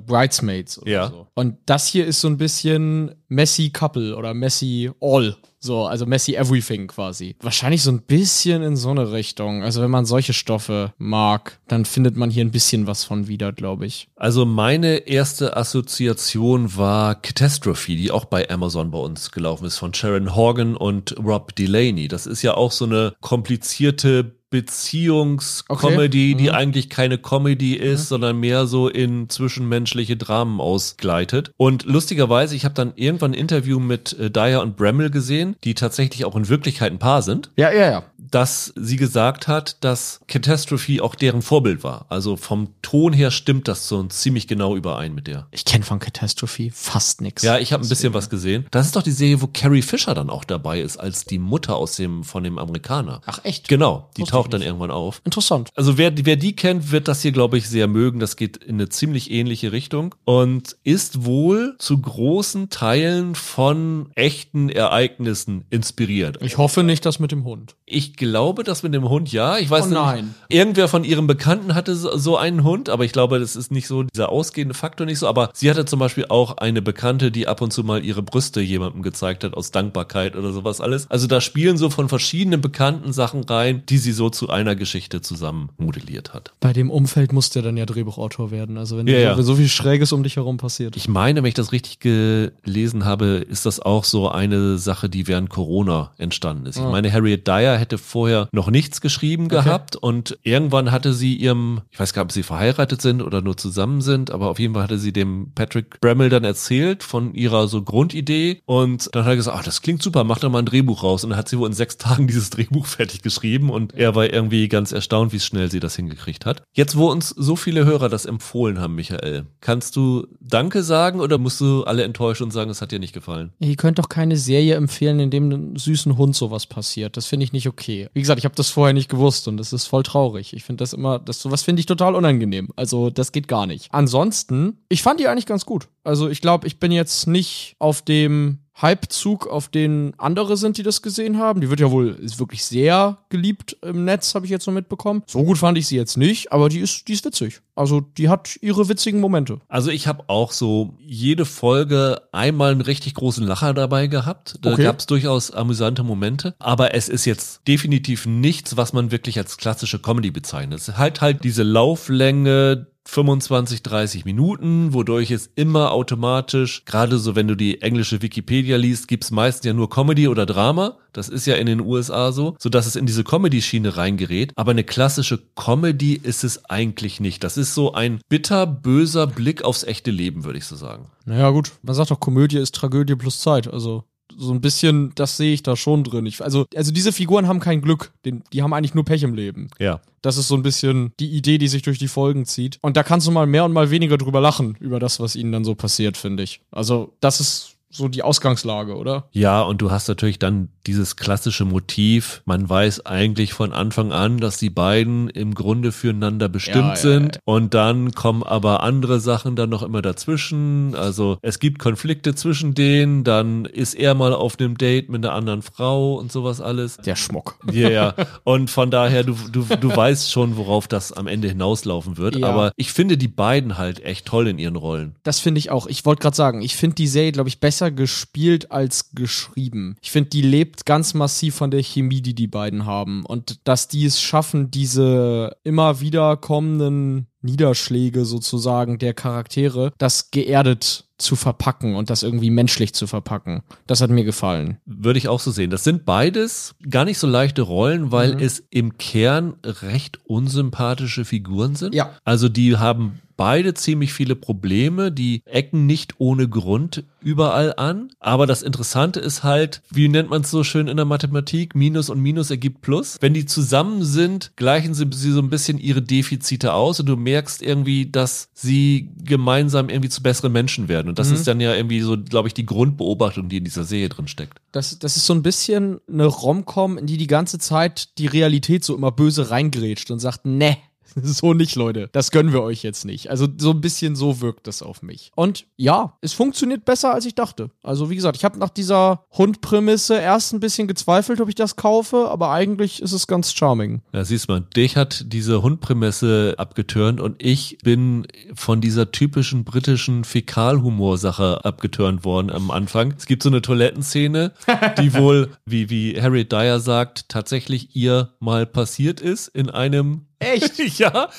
Bridesmaids oder Ja. so. Und das hier ist so ein bisschen Messy Couple oder Messy All. So, also Messy Everything quasi. Wahrscheinlich so ein bisschen in so eine Richtung. Also wenn man solche Stoffe mag, dann findet man hier ein bisschen was von wieder, glaube ich. Also meine erste Assoziation war Catastrophe, die auch bei Amazon bei uns gelaufen ist, von Sharon Horgan und Rob Delaney. Das ist ja auch so eine komplizierte Beziehungscomedy, Okay. die Mhm. eigentlich keine Comedy ist, sondern mehr so in zwischenmenschliche Dramen ausgleitet. Und lustigerweise, ich habe dann irgendwann ein Interview mit äh, Dyer und Bramall gesehen, die tatsächlich auch in Wirklichkeit ein Paar sind Ja, ja, ja. Dass sie gesagt hat, dass Catastrophe auch deren Vorbild war. Also vom Ton her stimmt das so ziemlich genau überein mit der. Ich kenne von Catastrophe fast nichts. Ja, ich habe ein bisschen was gesehen. Das ist doch die Serie, wo Carrie Fisher dann auch dabei ist, als die Mutter aus dem von dem Amerikaner. Ach, echt? Genau, die Wusste taucht dann irgendwann auf. Interessant. Also wer, wer die kennt, wird das hier, glaube ich, sehr mögen. Das geht in eine ziemlich ähnliche Richtung und ist wohl zu großen Teilen von echten Ereignissen inspiriert. Ich hoffe nicht das mit dem Hund. Ich glaube, das mit dem Hund, ja. Ich weiß Oh nicht. nein. Irgendwer von ihren Bekannten hatte so einen Hund, aber ich glaube, das ist nicht so dieser ausgehende Faktor nicht so. Aber sie hatte zum Beispiel auch eine Bekannte, die ab und zu mal ihre Brüste jemandem gezeigt hat aus Dankbarkeit oder sowas alles. Also da spielen so von verschiedenen bekannten Sachen rein, die sie so zu einer Geschichte zusammen modelliert hat. Bei dem Umfeld muss der dann ja Drehbuchautor werden. Also wenn, Ja, so, ja. wenn so viel Schräges um dich herum passiert. Ich meine, wenn ich das richtig gelesen habe, ist das auch so eine Sache, die während Corona entstanden ist. Ich meine, Harriet Dyer hätte vorher noch nichts geschrieben Okay. gehabt und irgendwann hatte sie ihrem, ich weiß gar nicht, ob sie verheiratet sind oder nur zusammen sind, aber auf jeden Fall hatte sie dem Patrick Bremmel dann erzählt von ihrer so Grundidee und dann hat er gesagt, ach, das klingt super, mach da mal ein Drehbuch raus und dann hat sie wohl in sechs Tagen dieses Drehbuch fertig geschrieben und er war irgendwie ganz erstaunt, wie schnell sie das hingekriegt hat. Jetzt, wo uns so viele Hörer das empfohlen haben, Michael, kannst du Danke sagen oder musst du alle enttäuschen und sagen, es hat dir nicht gefallen? Ihr könnt doch keine Serie empfehlen, in dem einem süßen Hund sowas passiert. Das finde ich nicht okay. Wie gesagt, ich habe das vorher nicht gewusst und das ist voll traurig. Ich finde das immer, das sowas finde ich total unangenehm. Also das geht gar nicht. Ansonsten, ich fand die eigentlich ganz gut. Also ich glaube, ich bin jetzt nicht auf dem Hypezug, auf den andere sind, die das gesehen haben. Die wird ja wohl ist wirklich sehr geliebt im Netz, habe ich jetzt so mitbekommen. So gut fand ich sie jetzt nicht, aber die ist, die ist witzig. Also die hat ihre witzigen Momente. Also ich habe auch so jede Folge einmal einen richtig großen Lacher dabei gehabt. Da Okay. gab es durchaus amüsante Momente. Aber es ist jetzt definitiv nichts, was man wirklich als klassische Comedy bezeichnet. Es hat halt diese Lauflänge 25, 30 Minuten, wodurch es immer automatisch, gerade so wenn du die englische Wikipedia liest, gibt's meistens ja nur Comedy oder Drama. Das ist ja in den USA so, so dass es in diese Comedy-Schiene reingerät. Aber eine klassische Comedy ist es eigentlich nicht. Das ist so ein bitter, böser Blick aufs echte Leben, würde ich so sagen. Naja, gut. Man sagt doch, Komödie ist Tragödie plus Zeit. Also so ein bisschen, das sehe ich da schon drin. Ich, also, also diese Figuren haben kein Glück. Den, die haben eigentlich nur Pech im Leben. Ja. Das ist so ein bisschen die Idee, die sich durch die Folgen zieht. Und da kannst du mal mehr und mal weniger drüber lachen, über das, was ihnen dann so passiert, finde ich. Also, das ist so die Ausgangslage, oder? Ja, und du hast natürlich dann dieses klassische Motiv. Man weiß eigentlich von Anfang an, dass die beiden im Grunde füreinander bestimmt Ja, ja, sind. ja. Und dann kommen aber andere Sachen dann noch immer dazwischen. Also es gibt Konflikte zwischen denen. Dann ist er mal auf einem Date mit einer anderen Frau und sowas alles. Der Schmuck. Ja, ja. Und von daher, du, du, du weißt schon, worauf das am Ende hinauslaufen wird. Aber ich finde die beiden halt echt toll in ihren Rollen. Das finde ich auch. Ich wollte gerade sagen, ich finde die Serie, glaube ich, besser gespielt als geschrieben. Ich finde, die lebt ganz massiv von der Chemie, die die beiden haben. Und dass die es schaffen, diese immer wieder kommenden Niederschläge sozusagen der Charaktere, das geerdet zu verpacken und das irgendwie menschlich zu verpacken. Das hat mir gefallen. Würde ich auch so sehen. Das sind beides gar nicht so leichte Rollen, weil Mhm. es im Kern recht unsympathische Figuren sind. Ja. Also die haben beide ziemlich viele Probleme, die ecken nicht ohne Grund überall an. Aber das Interessante ist halt, wie nennt man es so schön in der Mathematik, Minus und Minus ergibt Plus. Wenn die zusammen sind, gleichen sie, sie so ein bisschen ihre Defizite aus und du merkst irgendwie, dass sie gemeinsam irgendwie zu besseren Menschen werden. Und das Mhm. ist dann ja irgendwie so, glaube ich, die Grundbeobachtung, die in dieser Serie drin steckt. Das, das ist so ein bisschen eine Rom-Com, in die die ganze Zeit die Realität so immer böse reingrätscht und sagt, ne, so nicht, Leute. Das gönnen wir euch jetzt nicht. Also so ein bisschen so wirkt das auf mich. Und ja, es funktioniert besser, als ich dachte. Also wie gesagt, ich habe nach dieser Hundprämisse erst ein bisschen gezweifelt, ob ich das kaufe, aber eigentlich ist es ganz charming. Ja, siehst mal, dich hat diese Hundprämisse abgeturnt und ich bin von dieser typischen britischen Fäkalhumor-Sache abgeturnt worden am Anfang. Es gibt so eine Toilettenszene, die wohl, wie, wie Harriet Dyer sagt, tatsächlich ihr mal passiert ist in einem Echt? ja,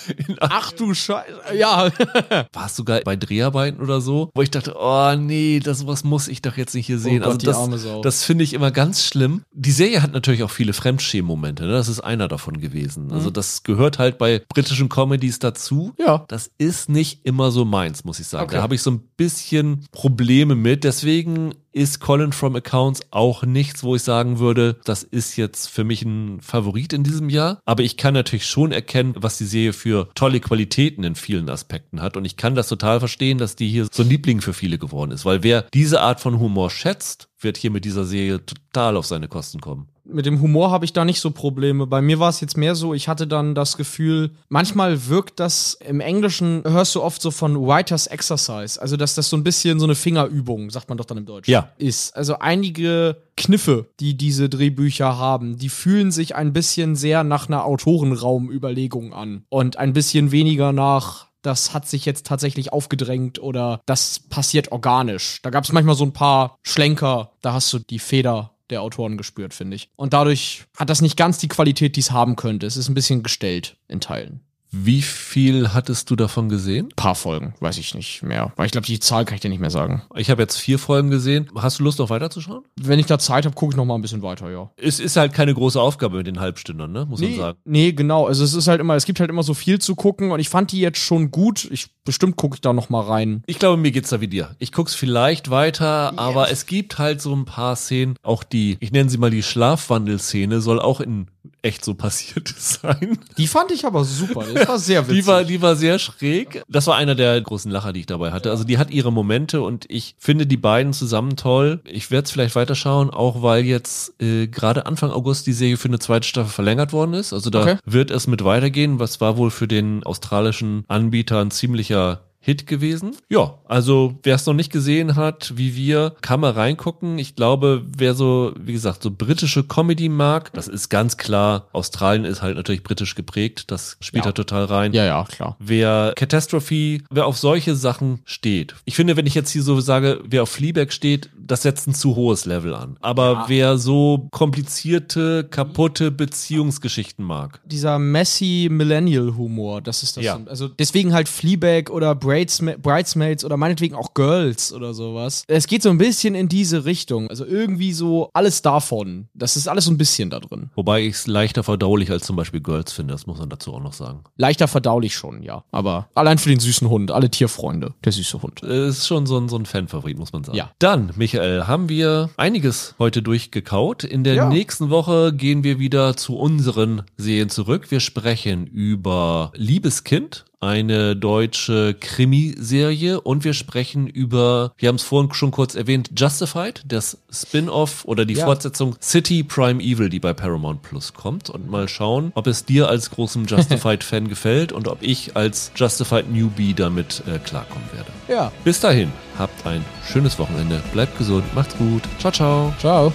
Ach du Scheiße. Ja. war es sogar bei Dreharbeiten oder so, wo ich dachte, oh nee, das was muss ich doch jetzt nicht hier sehen. Gott, also die das, das finde ich immer ganz schlimm. Die Serie hat natürlich auch viele Fremdschämen-Momente, ne? das ist einer davon gewesen. Also das gehört halt bei britischen Comedies dazu. Ja. Das ist nicht immer so meins, muss ich sagen. Okay. Da habe ich so ein bisschen Probleme mit. Deswegen ist Colin from Accounts auch nichts, wo ich sagen würde, das ist jetzt für mich ein Favorit in diesem Jahr. Aber ich kann natürlich schon erkennen, was die Serie für tolle Qualitäten in vielen Aspekten hat. Und ich kann das total verstehen, dass die hier so ein Liebling für viele geworden ist. Weil wer diese Art von Humor schätzt, wird hier mit dieser Serie total auf seine Kosten kommen. Mit dem Humor habe ich da nicht so Probleme. Bei mir war es jetzt mehr so, ich hatte dann das Gefühl, manchmal wirkt das im Englischen, hörst du oft so von Writers Exercise. Also, dass das so ein bisschen so eine Fingerübung, sagt man doch dann im Deutschen, Ja. ist. Also einige Kniffe, die diese Drehbücher haben, die fühlen sich ein bisschen sehr nach einer Autorenraumüberlegung an und ein bisschen weniger nach das hat sich jetzt tatsächlich aufgedrängt oder das passiert organisch. Da gab es manchmal so ein paar Schlenker, da hast du die Feder der Autoren gespürt, finde ich. Und dadurch hat das nicht ganz die Qualität, die es haben könnte. Es ist ein bisschen gestellt in Teilen. Wie viel hattest du davon gesehen? paar Folgen, weiß ich nicht mehr. Weil ich glaube, die Zahl kann ich dir nicht mehr sagen. Ich habe jetzt vier Folgen gesehen. Hast du Lust, noch weiterzuschauen? Wenn ich da Zeit habe, gucke ich noch mal ein bisschen weiter, ja. Es ist halt keine große Aufgabe mit den Halbstündern, ne? muss man Nee, sagen. nee, genau. Also es ist halt immer, es gibt halt immer so viel zu gucken und ich fand die jetzt schon gut. Ich bestimmt gucke ich da noch mal rein. Ich glaube, mir geht's da wie dir. Ich guck's vielleicht weiter, aber es gibt halt so ein paar Szenen, auch die, ich nenne sie mal die Schlafwandelszene, soll auch in echt so passiert sein. Die fand ich aber super. Das war sehr witzig. Die war, die war sehr schräg. Das war einer der großen Lacher, die ich dabei hatte. Also die hat ihre Momente und ich finde die beiden zusammen toll. Ich werde es vielleicht weiterschauen, auch weil jetzt äh, gerade Anfang August die Serie für eine zweite Staffel verlängert worden ist. Also da Okay. wird es mit weitergehen. Was war wohl für den australischen Anbieter ein ziemlicher Hit gewesen. Ja, also wer es noch nicht gesehen hat, wie wir, kann mal reingucken. Ich glaube, wer so, wie gesagt, so britische Comedy mag, das ist ganz klar. Australien ist halt natürlich britisch geprägt. Das spielt Ja. da total rein. ja, ja, klar. Wer Catastrophe, wer auf solche Sachen steht. Ich finde, wenn ich jetzt hier so sage, wer auf Fleabag steht, das setzt ein zu hohes Level an. Aber Ja. wer so komplizierte, kaputte Beziehungsgeschichten mag. Dieser messy Millennial Humor, das ist das. Ja. Also deswegen halt Fleabag oder Bridesma Bridesmaids oder meinetwegen auch Girls oder sowas. Es geht so ein bisschen in diese Richtung. Also irgendwie so alles davon. Das ist alles so ein bisschen da drin. Wobei ich es leichter verdaulich als zum Beispiel Girls finde, das muss man dazu auch noch sagen. Leichter verdaulich schon, ja. Aber allein für den süßen Hund, alle Tierfreunde, der süße Hund. Äh, Ist schon so ein, so ein Fanfavorit, muss man sagen. Ja. Dann, Michael, haben wir einiges heute durchgekaut. In der Ja. nächsten Woche gehen wir wieder zu unseren Serien zurück. Wir sprechen über Liebeskind, eine deutsche Krimiserie und wir sprechen über, wir haben es vorhin schon kurz erwähnt, Justified, das Spin-off oder die Ja. Fortsetzung City Prime Evil, die bei Paramount Plus kommt und mal schauen, ob es dir als großem Justified-Fan gefällt und ob ich als Justified Newbie damit äh, klarkommen werde. Ja. Bis dahin, habt ein schönes Wochenende, bleibt gesund, macht's gut, ciao, ciao. Ciao.